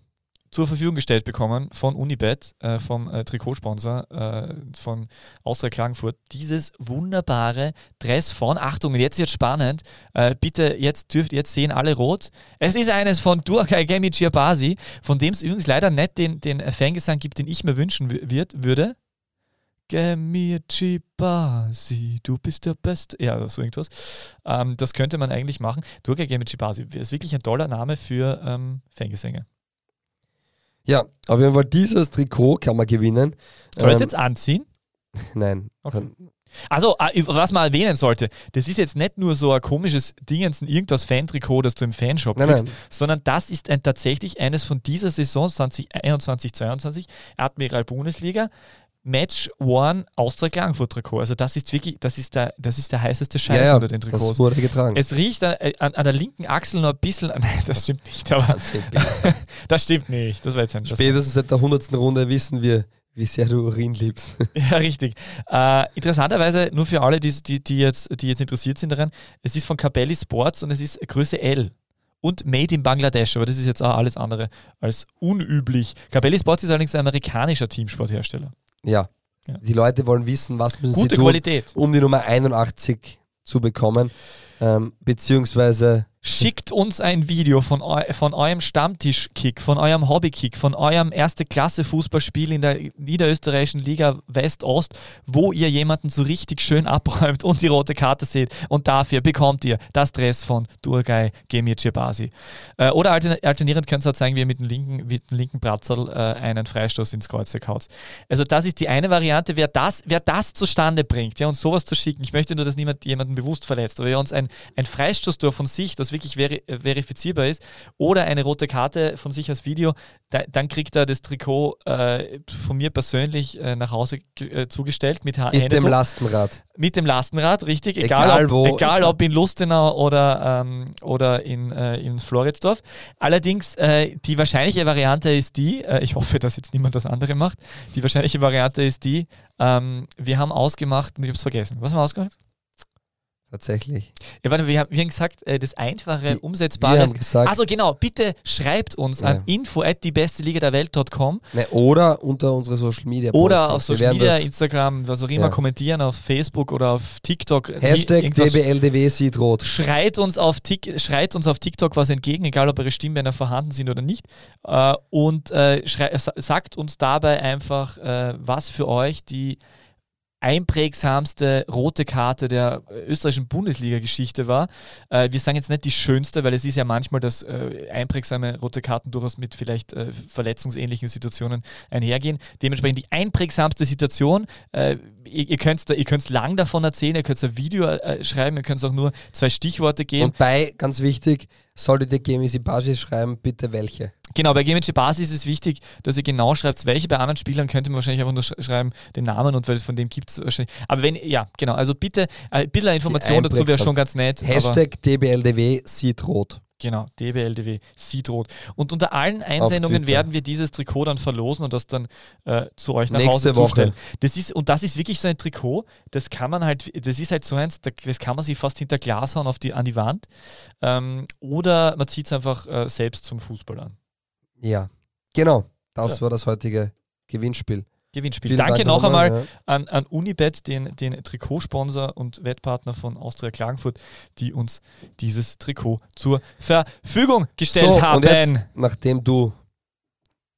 Zur Verfügung gestellt bekommen von Unibet, äh, vom äh, Trikotsponsor äh, von Austria Klagenfurt, dieses wunderbare Dress von, Achtung, jetzt wird spannend, äh, bitte, jetzt dürft jetzt sehen alle rot. Es ist eines von Durkay Gemi Chiabasi, von dem es übrigens leider nicht den, den Fangesang gibt, den ich mir wünschen wird, würde. Gemi Chibasi, du bist der Beste. Ja, so irgendwas. Ähm, das könnte man eigentlich machen. Durkay Gemi Chibasi ist wirklich ein toller Name für ähm, Fangesänge. Ja, auf jeden Fall dieses Trikot kann man gewinnen. Soll ich es Ähm, jetzt anziehen? Nein. Okay. Also, äh, was man erwähnen sollte, das ist jetzt nicht nur so ein komisches Dingens, irgendwas Fan-Trikot, das du im Fanshop nein, kriegst, nein. sondern das ist ein, tatsächlich eines von dieser Saison 2021-22 Admiral Bundesliga Match One Austria Klagenfurt Trikot. Also das ist wirklich, das ist der, das ist der heißeste Scheiß Ja, ja, unter den das Trikots. wurde getragen. Es riecht an, äh, an, an der linken Achsel noch ein bisschen, nein, das stimmt nicht, aber Tatsächlich. das stimmt nicht. Das war jetzt ein, das Spätestens seit der hundertsten Runde wissen wir, wie sehr du Urin liebst. Ja, richtig. Äh, interessanterweise, nur für alle, die, die, die, jetzt, die jetzt interessiert sind daran, es ist von Capelli Sports und es ist Größe L. Und made in Bangladesch, aber das ist jetzt auch alles andere als unüblich. Capelli Sports ist allerdings ein amerikanischer Teamsporthersteller. Ja. Ja. Die Leute wollen wissen, was müssen Gute sie tun, Qualität. um die Nummer 81 zu bekommen. Ähm, beziehungsweise Schickt uns ein Video von, eu von eurem Stammtischkick, von eurem Hobbykick, von eurem Erste-Klasse-Fußballspiel in der niederösterreichischen Liga West-Ost, wo ihr jemanden so richtig schön abräumt und die rote Karte seht. Und dafür bekommt ihr das Dress von Durgay Gemir Cebasi. Äh, oder altern alternierend könnt ihr auch zeigen, wie ihr mit dem linken, mit dem linken Bratzerl äh, einen Freistoß ins Kreuz haut. Also das ist die eine Variante. Wer das, wer das zustande bringt, ja, uns sowas zu schicken, ich möchte nur, dass niemand jemanden bewusst verletzt, aber wer uns ein, ein Freistoßtor von sich, das wirklich veri äh, verifizierbar ist, oder eine rote Karte von sich als Video, da, dann kriegt er das Trikot äh, von mir persönlich äh, nach Hause äh, zugestellt mit, mit dem. Lastenrad. mit dem Lastenrad, richtig, egal, Egal ob, wo. egal ob in Lustenau oder, ähm, oder in, äh, in Floridsdorf. Allerdings, äh, die wahrscheinliche Variante ist die, ich hoffe, dass jetzt niemand das andere macht, die wahrscheinliche Variante ist die, ähm, wir haben ausgemacht, und ich habe es vergessen, was haben wir ausgemacht? Tatsächlich. Ja, warte, wir haben, wir haben gesagt, äh, das einfache, Die- umsetzbare. Also genau, bitte schreibt uns Ja. an info at die beste Liga der Welt.com ne, oder unter unsere Social Media oder Postings. auf Social Media, Instagram, was auch immer, Ja. kommentieren auf Facebook oder auf TikTok. Hashtag DBLDW sieht rot. Schreit uns, auf Tik schreit uns auf TikTok was entgegen, egal ob eure Stimmbänder vorhanden sind oder nicht. Äh, und äh, sagt uns dabei einfach, äh, was für euch die einprägsamste rote Karte der äh, österreichischen Bundesliga-Geschichte war. Äh, wir sagen jetzt nicht die schönste, weil es ist ja manchmal, dass äh, einprägsame rote Karten durchaus mit vielleicht äh, verletzungsähnlichen Situationen einhergehen. Dementsprechend die einprägsamste Situation. Äh, ihr ihr könnt ihr könnt's lang davon erzählen, ihr könnt ein Video äh, schreiben, ihr könnt auch nur zwei Stichworte geben. Und bei, ganz wichtig, solltet ihr Gemi Sibashi schreiben, bitte welche. Genau, bei Gamage Basis ist es wichtig, dass ihr genau schreibt, welche bei anderen Spielern könnte man wahrscheinlich einfach nur sch schreiben, den Namen und weil von dem gibt es wahrscheinlich. Aber wenn, ja, genau, also bitte äh, ein bisschen Information dazu wäre schon ganz nett. Hashtag DBLDW sieht rot. Genau, DBLDW, Siedrot. Und unter allen Einsendungen werden wir dieses Trikot dann verlosen und das dann äh, zu euch nach Nächste Hause Woche. zustellen. Das ist, und das ist wirklich so ein Trikot, das kann man halt, das ist halt so eins, da- das kann man sich fast hinter Glas hauen auf die, an die Wand. Ähm, oder man zieht es einfach äh, selbst zum Fußball an. Ja, genau. Das Ja. war das heutige Gewinnspiel. Gewinnspiel. Vielen Danke Dank noch einmal ja. an, an Unibet, den, den Trikotsponsor und Wettpartner von Austria Klagenfurt, die uns dieses Trikot zur Verfügung gestellt so, haben. Und jetzt, nachdem du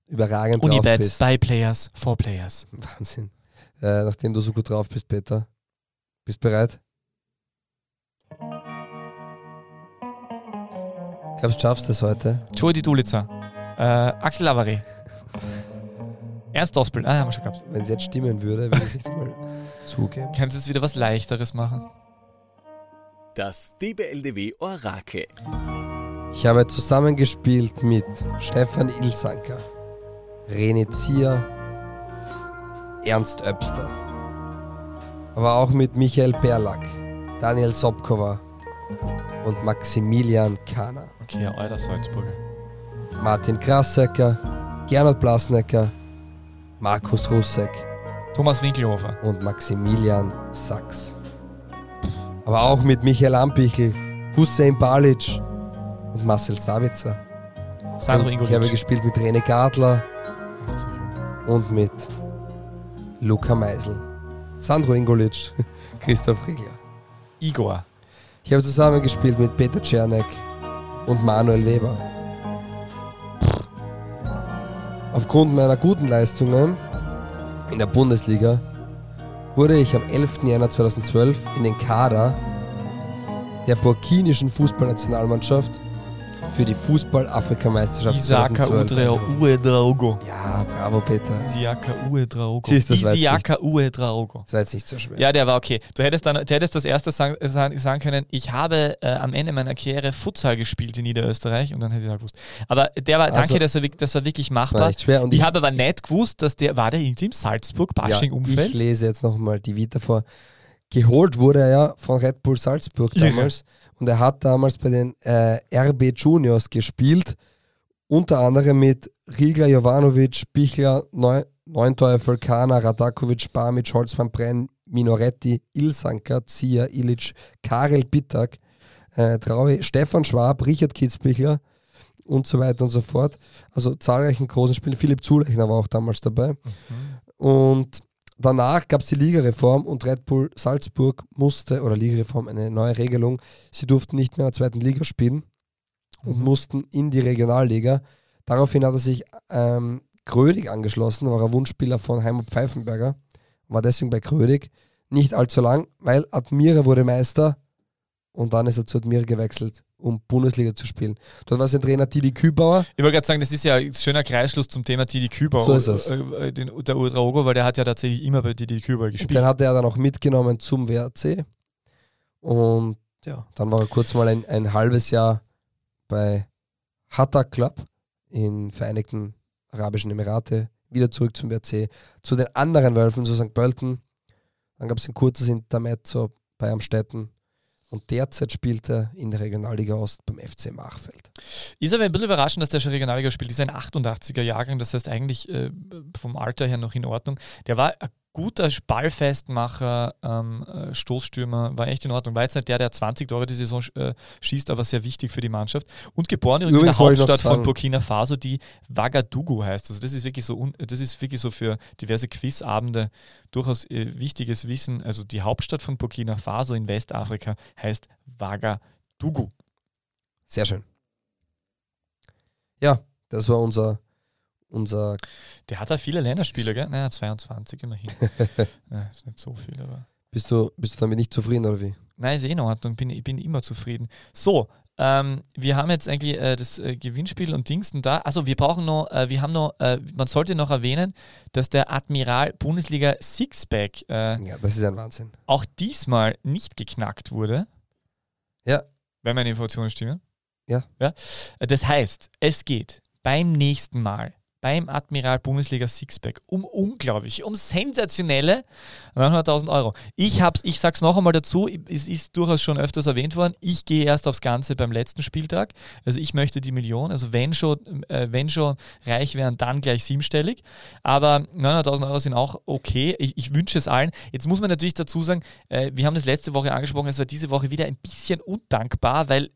überragend drauf Unibet, bist. by Players, for Players. Wahnsinn. Äh, nachdem du so gut drauf bist, Peter. Bist bereit? Glaubst du, schaffst es heute? Joey Dulica, äh, Axel Lavare, Ernst Dospel, ah, haben wir schon gehabt. Wenn es jetzt stimmen würde, würde ich es mal zugeben. Kannst du jetzt wieder was Leichteres machen? Das DBLDW Orakel. Ich habe zusammengespielt mit Stefan Ilsanker, René Zier, Ernst Öbster, aber auch mit Michael Berlack, Daniel Sobkova und Maximilian Kahner. Okay, alter Salzburger. Martin Krassecker, Gernot Blasnecker, Markus Russek Thomas Winkelhofer, und Maximilian Sachs. Aber auch mit Michael Ampichel, Hussein Balic und Marcel Sabitzer. Sandro Und Ich habe Ingolic. gespielt mit René Gadler und mit Luca Meisel, Sandro Ingolic, Christoph Riegler. Igor. Ich habe zusammengespielt mit Peter Czernek und Manuel Weber. Aufgrund meiner guten Leistungen in der Bundesliga wurde ich am 11. Januar 2012 in den Kader der burkinischen Fußballnationalmannschaft für die Fußball-Afrikameisterschaft Isaka 2012 Udre Uedraogo. Ja, bravo Peter. Isiaka Uedraogo. Das ich Isiaka Uedraogo. Das war jetzt nicht so schwer. Ja, der war okay. Du hättest dann, du hättest das erste sagen, sagen, können, ich habe äh, am Ende meiner Karriere Futsal gespielt in Niederösterreich und dann hätte ich auch gewusst. Aber der war, Also, danke, das war, das war wirklich Das war machbar. nicht schwer. Und Ich habe aber nicht gewusst, dass der, war der irgendwie im Ja, Salzburg-Bashing-Umfeld? ich lese jetzt nochmal die Vita vor. Geholt wurde er ja von Red Bull Salzburg damals und er hat damals bei den äh, RB Juniors gespielt, unter anderem mit Riegler, Jovanovic, Bichler, Neu Neunteufel, Kana, Radakovic, Bamic, Holzmann, Brenn, Minoretti, Ilsanker, Zia, Ilic, Karel Bittag, äh, Traue, Stefan Schwab, Richard Kitzbichler und so weiter und so fort. Also zahlreichen großen Spielen. Philipp Zulechner war auch damals dabei. Mhm. Und danach gab es die Ligareform und Red Bull Salzburg musste, oder Ligareform, eine neue Regelung, sie durften nicht mehr in der zweiten Liga spielen und Mhm. mussten in die Regionalliga. Daraufhin hat er sich ähm, Grödig angeschlossen, war er Wunschspieler von Heimat Pfeifenberger, war deswegen bei Grödig. Nicht allzu lang, weil Admira wurde Meister und dann ist er zu Admira gewechselt, um Bundesliga zu spielen. Dort war sein Trainer Didi Kübauer. Ich wollte gerade sagen, das ist ja ein schöner Kreisschluss zum Thema Didi Küber. So ist es. Äh, äh, den, der Uedraogo, weil der hat ja tatsächlich immer bei Didi Küber Und gespielt. den hat er dann auch mitgenommen zum WRC. Und ja, dann war er kurz mal ein, ein halbes Jahr bei Hatta Club in Vereinigten Arabischen Emirate, wieder zurück zum WRC, zu den anderen Wölfen, zu St. Pölten. Dann gab es ein kurzes Intermezzo bei Amstetten. Und derzeit spielt er in der Regionalliga Ost beim FC Machfeld. Ist aber ein bisschen überraschend, dass der schon Regionalliga spielt. Ist ein 88er Jahrgang, das heißt eigentlich äh, vom Alter her noch in Ordnung. Der war guter Ballfestmacher, ähm, äh, Stoßstürmer, war echt in Ordnung. War jetzt nicht der, der 20 Tore die Saison äh, schießt, aber sehr wichtig für die Mannschaft. Und geboren übrigens, in der Hauptstadt von Burkina Faso, die Ouagadougou heißt. Also das ist wirklich so, un das ist wirklich so für diverse Quizabende durchaus äh, wichtiges Wissen. Also die Hauptstadt von Burkina Faso in Westafrika heißt Ouagadougou. Sehr schön. Ja, das war unser, unser Der hat da viele Länderspiele, gell? Naja, 22 immerhin. ja, ist nicht so viel, aber. bist du, bist du damit nicht zufrieden oder wie? Nein, ist eh in Ordnung, bin, ich bin immer zufrieden. So, ähm, wir haben jetzt eigentlich äh, das äh, Gewinnspiel und Dingsten da. Also wir brauchen noch, äh, wir haben noch, äh, man sollte noch erwähnen, dass der Admiral Bundesliga Sixpack äh, Ja, das ist ein Wahnsinn. auch diesmal nicht geknackt wurde. Ja. Wenn meine Informationen stimmen. Ja. ja. Äh, Das heißt, es geht beim nächsten Mal beim Admiral Bundesliga Sixpack um unglaublich, um sensationelle 900.000 Euro. Ich hab's, ich sag's noch einmal dazu, es ist durchaus schon öfters erwähnt worden, ich gehe erst aufs Ganze beim letzten Spieltag. Also ich möchte die Million, also wenn schon, äh, wenn schon reich wären, dann gleich siebenstellig. Aber 900.000 Euro sind auch okay. Ich, ich, wünsche es allen. Jetzt muss man natürlich dazu sagen, äh, wir haben das letzte Woche angesprochen, es war diese Woche wieder ein bisschen undankbar, weil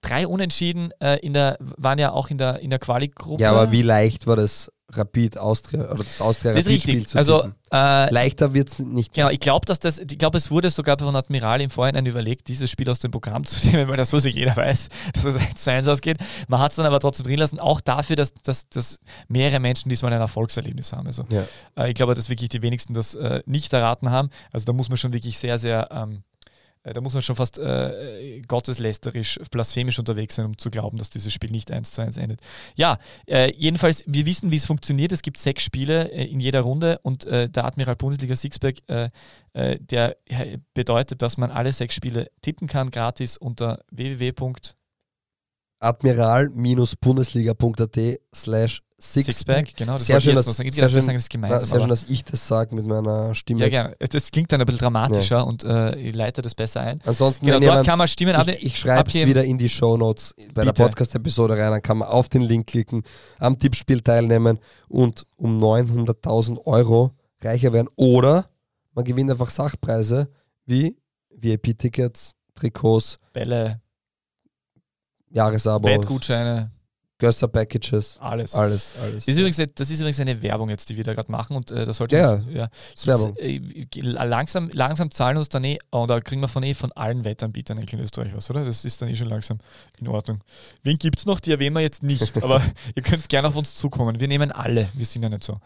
drei Unentschieden äh, in der, waren ja auch in der, in der Quali-Gruppe. Ja, aber wie leicht war das Rapid Austria oder das Austria das Rapid Spiel zu also, äh, Leichter wird es nicht. Genau, ich glaube, dass das, ich glaube, es wurde sogar von Admiral im Vorhinein überlegt, dieses Spiel aus dem Programm zu nehmen, weil das so sich jeder weiß, dass es 1 zu 1 ausgeht. Man hat es dann aber trotzdem drin lassen, auch dafür, dass, dass, dass mehrere Menschen diesmal ein Erfolgserlebnis haben. Also ja. äh, ich glaube, dass wirklich die wenigsten das äh, nicht erraten haben. Also da muss man schon wirklich sehr, sehr ähm, äh, da muss man schon fast äh, gotteslästerisch, blasphemisch unterwegs sein, um zu glauben, dass dieses Spiel nicht 1 zu 1 endet. Ja, äh, jedenfalls, wir wissen, wie es funktioniert. Es gibt sechs Spiele äh, in jeder Runde und äh, der Admiral Bundesliga Sixpack, äh, der bedeutet, dass man alle sechs Spiele tippen kann, gratis unter www admiral-bundesliga.at slash Sixpack. genau. Das sehr schön, dass, sehr, schön, sagen, das gemeinsam, na, sehr schön, dass ich das sage mit meiner Stimme. Ja, gerne. Das klingt dann ein bisschen dramatischer ja. und äh, ich leite das besser ein. Ansonsten, genau, dort jemand, kann man Stimmen Ich, ich schreibe es wieder in die Show Notes bei Bitte. der Podcast-Episode rein. Dann kann man auf den Link klicken, am Tippspiel teilnehmen und um 900.000 Euro reicher werden. Oder man gewinnt einfach Sachpreise wie VIP-Tickets, Trikots, Bälle, Jahresabo. Bettgutscheine. Gösser Packages. Alles. Alles, alles. Das ist, übrigens, das ist übrigens eine Werbung jetzt, die wir da gerade machen und äh, das sollte ja, uns, ja, Werbung. Äh, langsam, langsam zahlen uns dann eh, oder kriegen wir von eh von allen Wettanbietern in Österreich was, oder? Das ist dann eh schon langsam in Ordnung. Wen gibt es noch? Die erwähnen wir jetzt nicht, aber ihr könnt gerne auf uns zukommen. Wir nehmen alle, wir sind ja nicht so.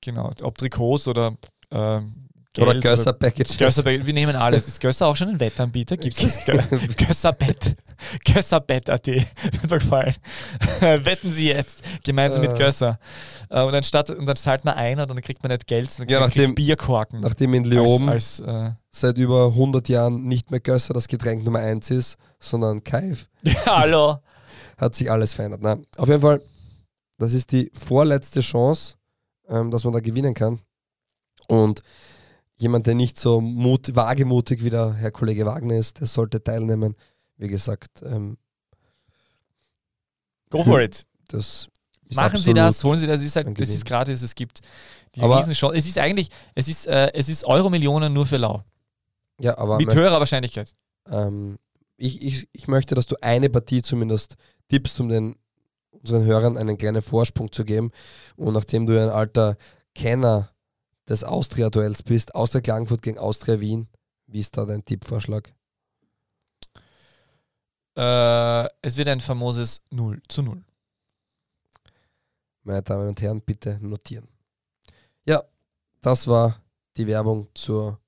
Genau, ob Trikots oder äh, Geld oder Gösser Packages. Gösser Wir nehmen alles. Ist Gösser auch schon ein Wettanbieter? Gibt es Gösser Bett? Gösser Bett.at. Wird mir gefallen. Wetten Sie jetzt gemeinsam mit äh. Gösser. Äh, und, anstatt, und dann zahlt man ein und dann kriegt man nicht Geld, sondern ja, nachdem, Bierkorken. Nachdem in Leoben als, als, äh, seit über 100 Jahren nicht mehr Gösser das Getränk Nummer 1 ist, sondern Kaif. Ja, hallo. Hat sich alles verändert. Na, auf jeden Fall, das ist die vorletzte Chance, ähm, dass man da gewinnen kann. Und jemand, der nicht so mut, wagemutig wie der Herr Kollege Wagner ist, der sollte teilnehmen. Wie gesagt, ähm, go for it. Das Machen Sie das, holen Sie das, es ist, halt, es ist gratis, es gibt die aber Riesenchance. Es ist eigentlich, es ist, äh, es ist Euro-Millionen nur für Lau. Ja, aber mit höherer Wahrscheinlichkeit. Ähm, ich, ich, ich möchte, dass du eine Partie zumindest tippst, um den unseren Hörern einen kleinen Vorsprung zu geben. Und nachdem du ein alter Kenner des Austria-Duells bist. Austria Klagenfurt gegen Austria Wien. Wie ist da dein Tippvorschlag? Äh, es wird ein famoses 0 zu 0. Meine Damen und Herren, bitte notieren. Ja, das war die Werbung zur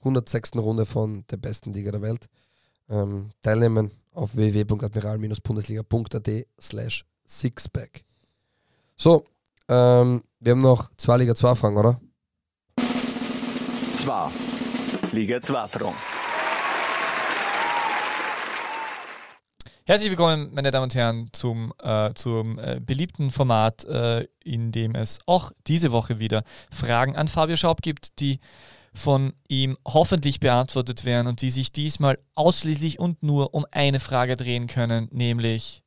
106. Runde von der besten Liga der Welt. Ähm, teilnehmen auf www.admiral-bundesliga.at slash sixpack. So, ähm, wir haben noch zwei Liga 2 Fragen, oder? 2. Liga 2 Fragen. Herzlich willkommen, meine Damen und Herren, zum, äh, zum äh, beliebten Format, äh, in dem es auch diese Woche wieder Fragen an Fabio Schaub gibt, die von ihm hoffentlich beantwortet werden und die sich diesmal ausschließlich und nur um eine Frage drehen können, nämlich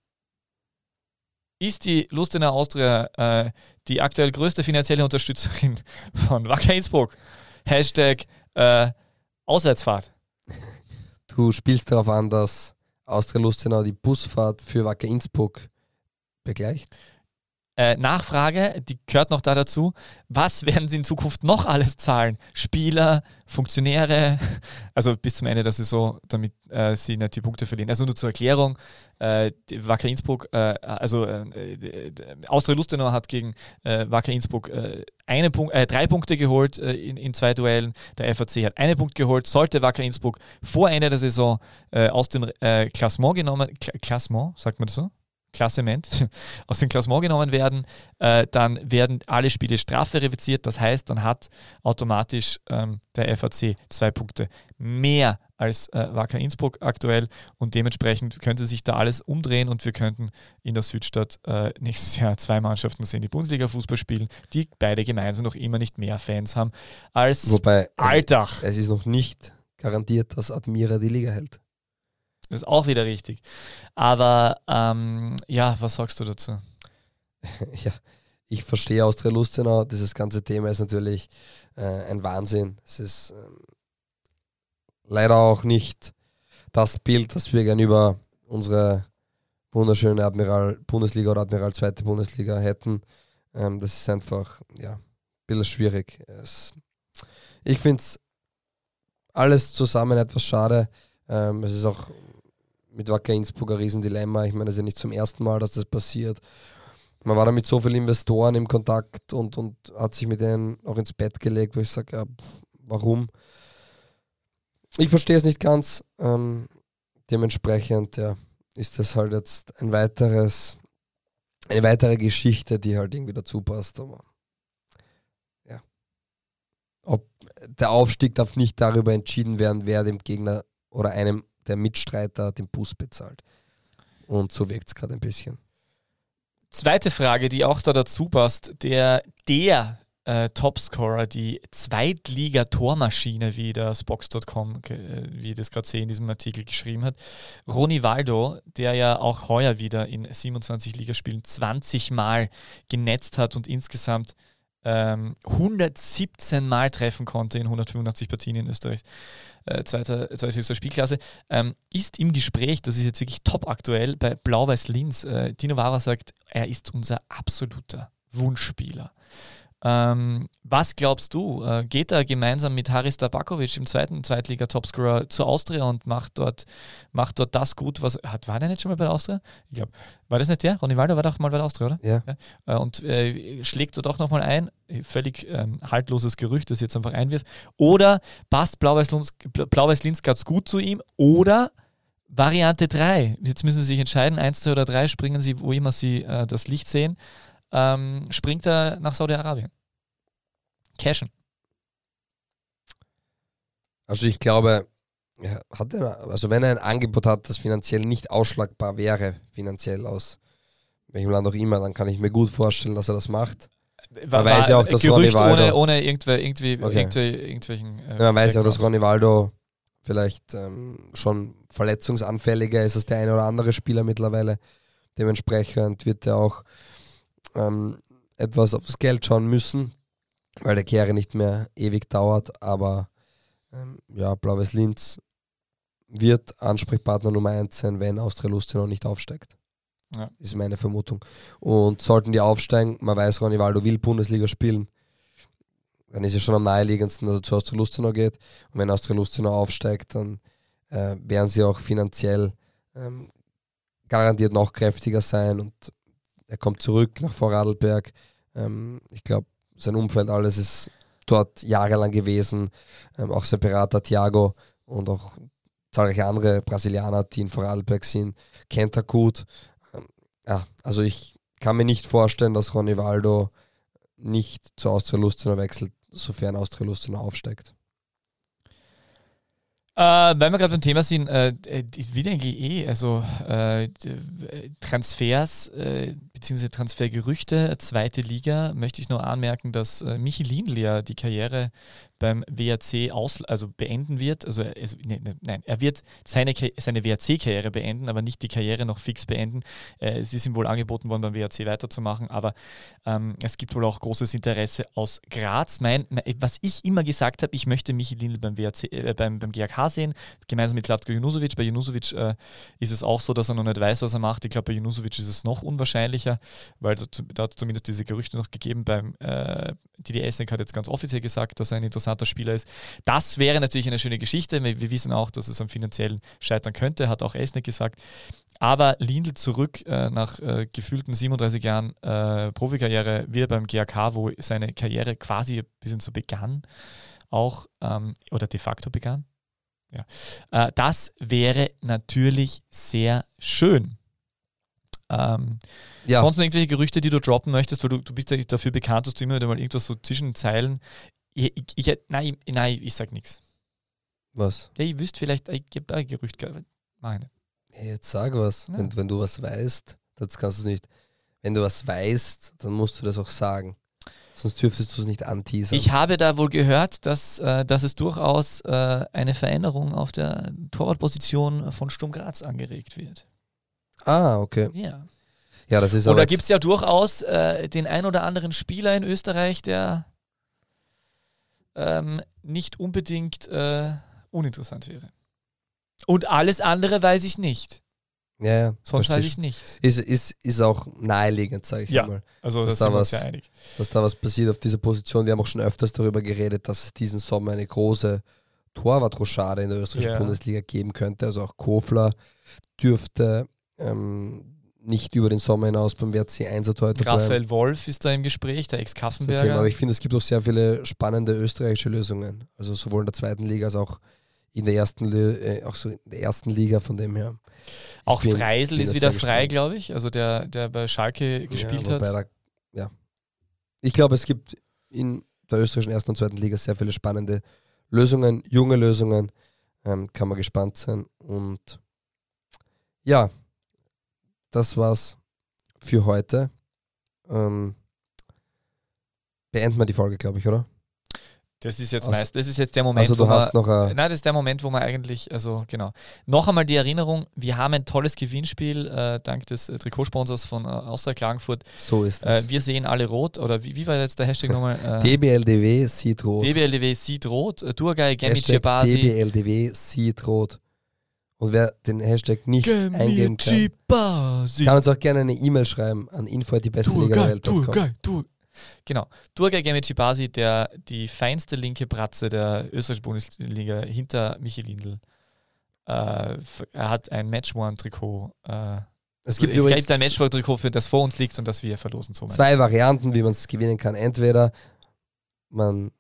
ist die Lustener Austria äh, die aktuell größte finanzielle Unterstützerin von Wacker Innsbruck. Hashtag äh, Auswärtsfahrt. Du spielst darauf an, dass Austria Lustenau die Busfahrt für Wacker Innsbruck begleicht? Äh, Nachfrage, die gehört noch da dazu. Was werden Sie in Zukunft noch alles zahlen? Spieler, Funktionäre, also bis zum Ende der Saison, damit äh, Sie nicht die Punkte verlieren. Also nur zur Erklärung, äh, Wacker Innsbruck, äh, also äh, Austria Lustenau hat gegen äh, Wacker Innsbruck eine Punkt, drei Punkte geholt in, in zwei Duellen. Der FAC hat einen Punkt geholt. Sollte Wacker Innsbruck vor Ende der Saison aus dem Klassement genommen, Klassement, sagt man das so? Klassement, aus dem Klassement genommen werden, äh, dann werden alle Spiele strafverifiziert. Das heißt, dann hat automatisch ähm, der FAC zwei Punkte mehr als äh, Wacker Innsbruck aktuell und dementsprechend könnte sich da alles umdrehen und wir könnten in der Südstadt äh, nächstes Jahr zwei Mannschaften sehen, die Bundesliga-Fußball spielen, die beide gemeinsam noch immer nicht mehr Fans haben als Wobei, Alltag. Es ist noch nicht garantiert, dass Admira die Liga hält. Ist auch wieder richtig. Aber ähm, ja, was sagst du dazu? ja, ich verstehe Austria Lustenau. Dieses ganze Thema ist natürlich äh, ein Wahnsinn. Es ist ähm, leider auch nicht das Bild, das wir gerne über unsere wunderschöne Admiral Bundesliga oder Admiral zweite Bundesliga hätten. Ähm, das ist einfach, ja, ein bisschen schwierig. Es, ich finde es alles zusammen etwas schade. Ähm, es ist auch mit Wacker Innsbruck ein Riesendilemma. Ich meine, es ist ja nicht zum ersten Mal, dass das passiert. Man war da mit so vielen Investoren im Kontakt und, und hat sich mit denen auch ins Bett gelegt, wo ich sage, ja, warum? Ich verstehe es nicht ganz. Ähm, dementsprechend ja, ist das halt jetzt ein weiteres, eine weitere Geschichte, die halt irgendwie dazu passt. Aber ja. Ob der Aufstieg darf nicht darüber entschieden werden, wer dem Gegner oder einem der Mitstreiter den Bus bezahlt. Und so wirkt es gerade ein bisschen. Zweite Frage, die auch da dazu passt. Der, der äh, Topscorer, die Zweitliga-Tormaschine, wie das Box.com, äh, wie das gerade sehe in diesem Artikel geschrieben hat. Roni Waldo, der ja auch heuer wieder in 27 Ligaspielen 20 Mal genetzt hat und insgesamt ähm, 117 Mal treffen konnte in 185 Partien in Österreich, äh, zweiter, zweithöchster Spielklasse, ähm, ist im Gespräch, das ist jetzt wirklich top aktuell, bei Blau-Weiß Linz. Äh, Dino Vara sagt, er ist unser absoluter Wunschspieler. Ähm, was glaubst du? Äh, geht er gemeinsam mit Haris Tabakovic im zweiten Zweitliga-Topscorer zur Austria und macht dort, macht dort das gut, was. Hat, war der nicht schon mal bei der Austria? Ich glaube. War das nicht der? Ronny Waldo war doch mal bei der Austria, oder? Ja. ja. Äh, und äh, schlägt dort auch nochmal ein. Völlig ähm, haltloses Gerücht, das jetzt einfach einwirft. Oder passt Blau-Weiß-Linz Blau ganz gut zu ihm? Oder. Variante 3. Jetzt müssen Sie sich entscheiden, 1, 2 oder 3, springen Sie, wo immer Sie äh, das Licht sehen ähm, springt er nach Saudi-Arabien. Cashen. Also ich glaube, ja, hat er, also wenn er ein Angebot hat, das finanziell nicht ausschlagbar wäre, finanziell aus welchem Land auch immer, dann kann ich mir gut vorstellen, dass er das macht. Man weiß ja auch, dass Gerücht Ronny ohne, ohne irgendw irgendwie, okay. irgendwie, irgendwelchen. Äh, man weiß ja auch, dass Ronny Waldo vielleicht ähm, schon verletzungsanfälliger ist als der eine oder andere Spieler mittlerweile. Dementsprechend wird er auch ähm, etwas aufs Geld schauen müssen, weil der Kehre nicht mehr ewig dauert. Aber ähm, ja, Blaues Linz wird Ansprechpartner Nummer 1 sein, wenn Austria Lustenau nicht aufsteigt. Ja. Ist meine Vermutung. Und sollten die aufsteigen, man weiß, Ronny Waldo will Bundesliga spielen, dann ist es schon am naheliegendsten, dass er zu Austria Lustenau geht. Und wenn Austria Lustenau aufsteigt, dann äh, werden sie auch finanziell ähm, garantiert noch kräftiger sein und er kommt zurück nach Vorarlberg. Ähm, ich glaube, sein Umfeld, alles ist dort jahrelang gewesen. Ähm, auch sein Berater Thiago und auch zahlreiche andere Brasilianer, die in Vorarlberg sind, kennt er gut. Ähm, ja, also ich kann mir nicht vorstellen, dass Ronny Waldo nicht zu Austria Lustenau wechselt, sofern Austria Lustenau aufsteigt. Äh, weil wir gerade beim Thema sind, äh, wieder ein GE, also äh, Transfers äh, bzw. Transfergerüchte, zweite Liga, möchte ich nur anmerken, dass äh, Michi Lindl ja die Karriere beim WRC aus, also beenden wird. Also es, ne, ne, nein, er wird seine, seine WRC-Karriere beenden, aber nicht die Karriere noch fix beenden. Äh, es ist ihm wohl angeboten worden, beim WRC weiterzumachen, aber ähm, es gibt wohl auch großes Interesse aus Graz. Mein, mein was ich immer gesagt habe, ich möchte Michi Lindl beim, WRC, äh, beim, beim GAK sehen, gemeinsam mit Latko Junusovic. Bei Junusovic äh, ist es auch so, dass er noch nicht weiß, was er macht. Ich glaube, bei Junusovic ist es noch unwahrscheinlicher, weil da hat es zumindest diese Gerüchte noch gegeben. Beim äh, Didi Esnek hat jetzt ganz offiziell gesagt, dass er ein interessanter Spieler ist. Das wäre natürlich eine schöne Geschichte. Wir, wir wissen auch, dass es am finanziellen scheitern könnte, hat auch Esnek gesagt. Aber Lindl zurück äh, nach äh, gefühlten 37 Jahren äh, Profikarriere, wieder beim GAK, wo seine Karriere quasi ein bisschen so begann, auch ähm, oder de facto begann. Ja. Äh, das wäre natürlich sehr schön. Ähm, Ja, Sonst irgendwelche Gerüchte, die du droppen möchtest, weil du, du bist ja dafür bekannt, dass du immer wieder mal irgendwas so zwischen Zeilen. Ich, ich, ich, nein, ich- nein, ich sag nichts. was? Ja, ich wüsste vielleicht, ich gebe ein Gerücht. ge- Mach ich nicht. Hey, jetzt sag was. Ja. Wenn, wenn du was weißt, das kannst du es nicht. Wenn du was weißt, dann musst du das auch sagen. Sonst dürftest du es nicht anteasern. Ich habe da wohl gehört, dass, äh, dass es durchaus äh, eine Veränderung auf der Torwartposition von Sturm Graz angeregt wird. Ah, okay. Ja. Ja, das ist Und aber da gibt es ja durchaus äh, den ein oder anderen Spieler in Österreich, der ähm, nicht unbedingt äh, uninteressant wäre. Und alles andere weiß ich nicht. Ja, ja. Sonst weiß ich nichts. Ist, ist, ist auch naheliegend, sage ich Ja. mal, Also Dass das da sind wir uns was- ja einig. dass da was passiert auf dieser Position. Wir haben auch schon öfters darüber geredet, dass es diesen Sommer eine große Torwartrochade in der österreichischen Ja. Bundesliga geben könnte. Also auch Kofler dürfte ähm, nicht über den Sommer hinaus beim WRC 1 Torhüter bleiben. Raphael Wolf ist da im Gespräch, der. Ex-Kaffenberger. Aber ich finde, es gibt auch sehr viele spannende österreichische Lösungen. Also sowohl in der zweiten Liga als auch in der ersten, äh, auch so in der ersten Liga von dem her. Auch bin- Freisel bin ist wieder frei, glaube ich. Also der, der bei Schalke gespielt ja, hat. Da, ja. Ich glaube, es gibt in der österreichischen ersten und zweiten Liga sehr viele spannende Lösungen, junge Lösungen. Ähm, kann man gespannt sein. Und ja, das war's für heute. Ähm, beenden wir die Folge, glaube ich, oder? Das ist jetzt Also- meist, das ist jetzt der Moment, Also du wo man, hast noch ein, Nein, das ist der Moment, wo man eigentlich, also genau. Noch einmal die Erinnerung, wir haben ein tolles Gewinnspiel äh, dank des äh, Trikotsponsors von äh, Austria Klagenfurt. so ist Äh, es. wir sehen alle rot, oder wie, wie war jetzt der Hashtag nochmal? Äh, DBLDW sieht rot. DBLDW sieht rot, äh, Durgay, Basi. DBLDW sieht rot. Und wer den Hashtag nicht eingeben kann, kann uns auch gerne eine E-Mail schreiben an info.die-beste-liga-der-welt.com. Durgay, Durgay. Genau. Durgay Gemici Basi, der die feinste linke Bratze der österreichischen Bundesliga hinter Michi Lindl. Äh, er hat ein Match-One-Trikot. Äh, Es gibt es übrigens gibt ein Matchball-Trikot, für das vor uns liegt und das wir verlosen. Zwei Varianten, wie man es gewinnen kann. Entweder man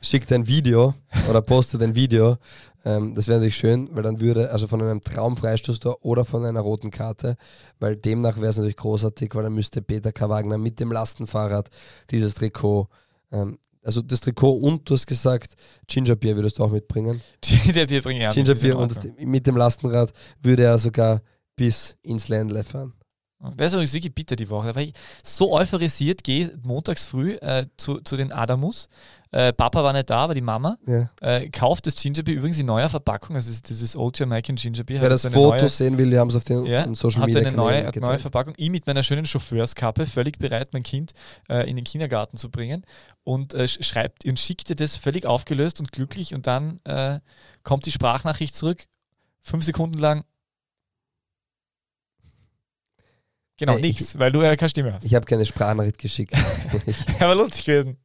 schickt ein Video oder postet ein Video. Ähm, das wäre natürlich schön, weil dann würde, also von einem Traumfreistoßtor oder von einer roten Karte, weil demnach wäre es natürlich großartig, weil dann müsste Peter K. Wagner mit dem Lastenfahrrad dieses Trikot, ähm, also das Trikot und du hast gesagt, Gingerbier würdest du auch mitbringen. wir bringen ja mit, Gingerbier und mit dem Lastenrad würde er sogar bis ins Ländle fahren. Das ist übrigens wirklich bitter die Woche. Da war ich so euphorisiert, gehe montags früh äh, zu, zu den Adamus. Äh, Papa war nicht da, aber die Mama. Ja. Äh, kauft das Gingerbier übrigens in neuer Verpackung. Also das ist dieses Old Jamaican Gingerbier. Wer das eine Foto neue- sehen will, wir haben es auf den Ja, Social hat Media eine neue, hat neue. Verpackung. Ich mit meiner schönen Chauffeurskappe völlig bereit, mein Kind äh, in den Kindergarten zu bringen und äh, sch- schreibt und schickt dir das völlig aufgelöst und glücklich und dann äh, kommt die Sprachnachricht zurück, fünf Sekunden lang. Genau, Äh, ich- nichts, weil du ja keine Stimme hast. Ich habe keine Sprachnachricht geschickt. Aber lustig gewesen.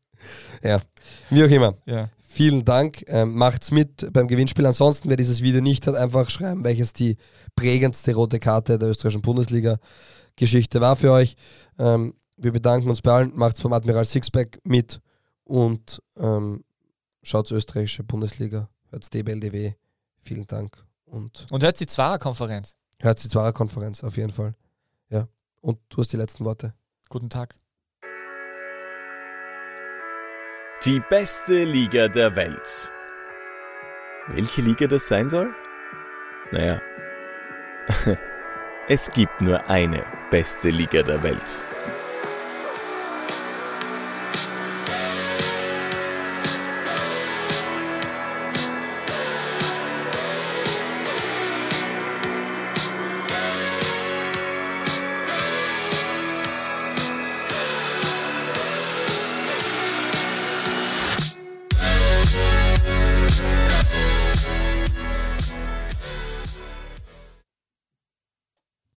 Wie auch immer. Ja. Vielen Dank. Ähm, macht's mit beim Gewinnspiel. Ansonsten, wer dieses Video nicht hat, einfach schreiben, welches die prägendste rote Karte der österreichischen Bundesliga-Geschichte war für euch. Ähm, wir bedanken uns bei allen. Macht's beim Admiral Sixpack mit und ähm, schaut's österreichische Bundesliga. Hört's DBLDW. Vielen Dank und Und hört die Zwarer-Konferenz. hört's die Zwarer-Konferenz auf jeden Fall. Ja. Und du hast die letzten Worte. Guten Tag. Die beste Liga der Welt. Welche Liga das sein soll? Naja, es gibt nur eine beste Liga der Welt.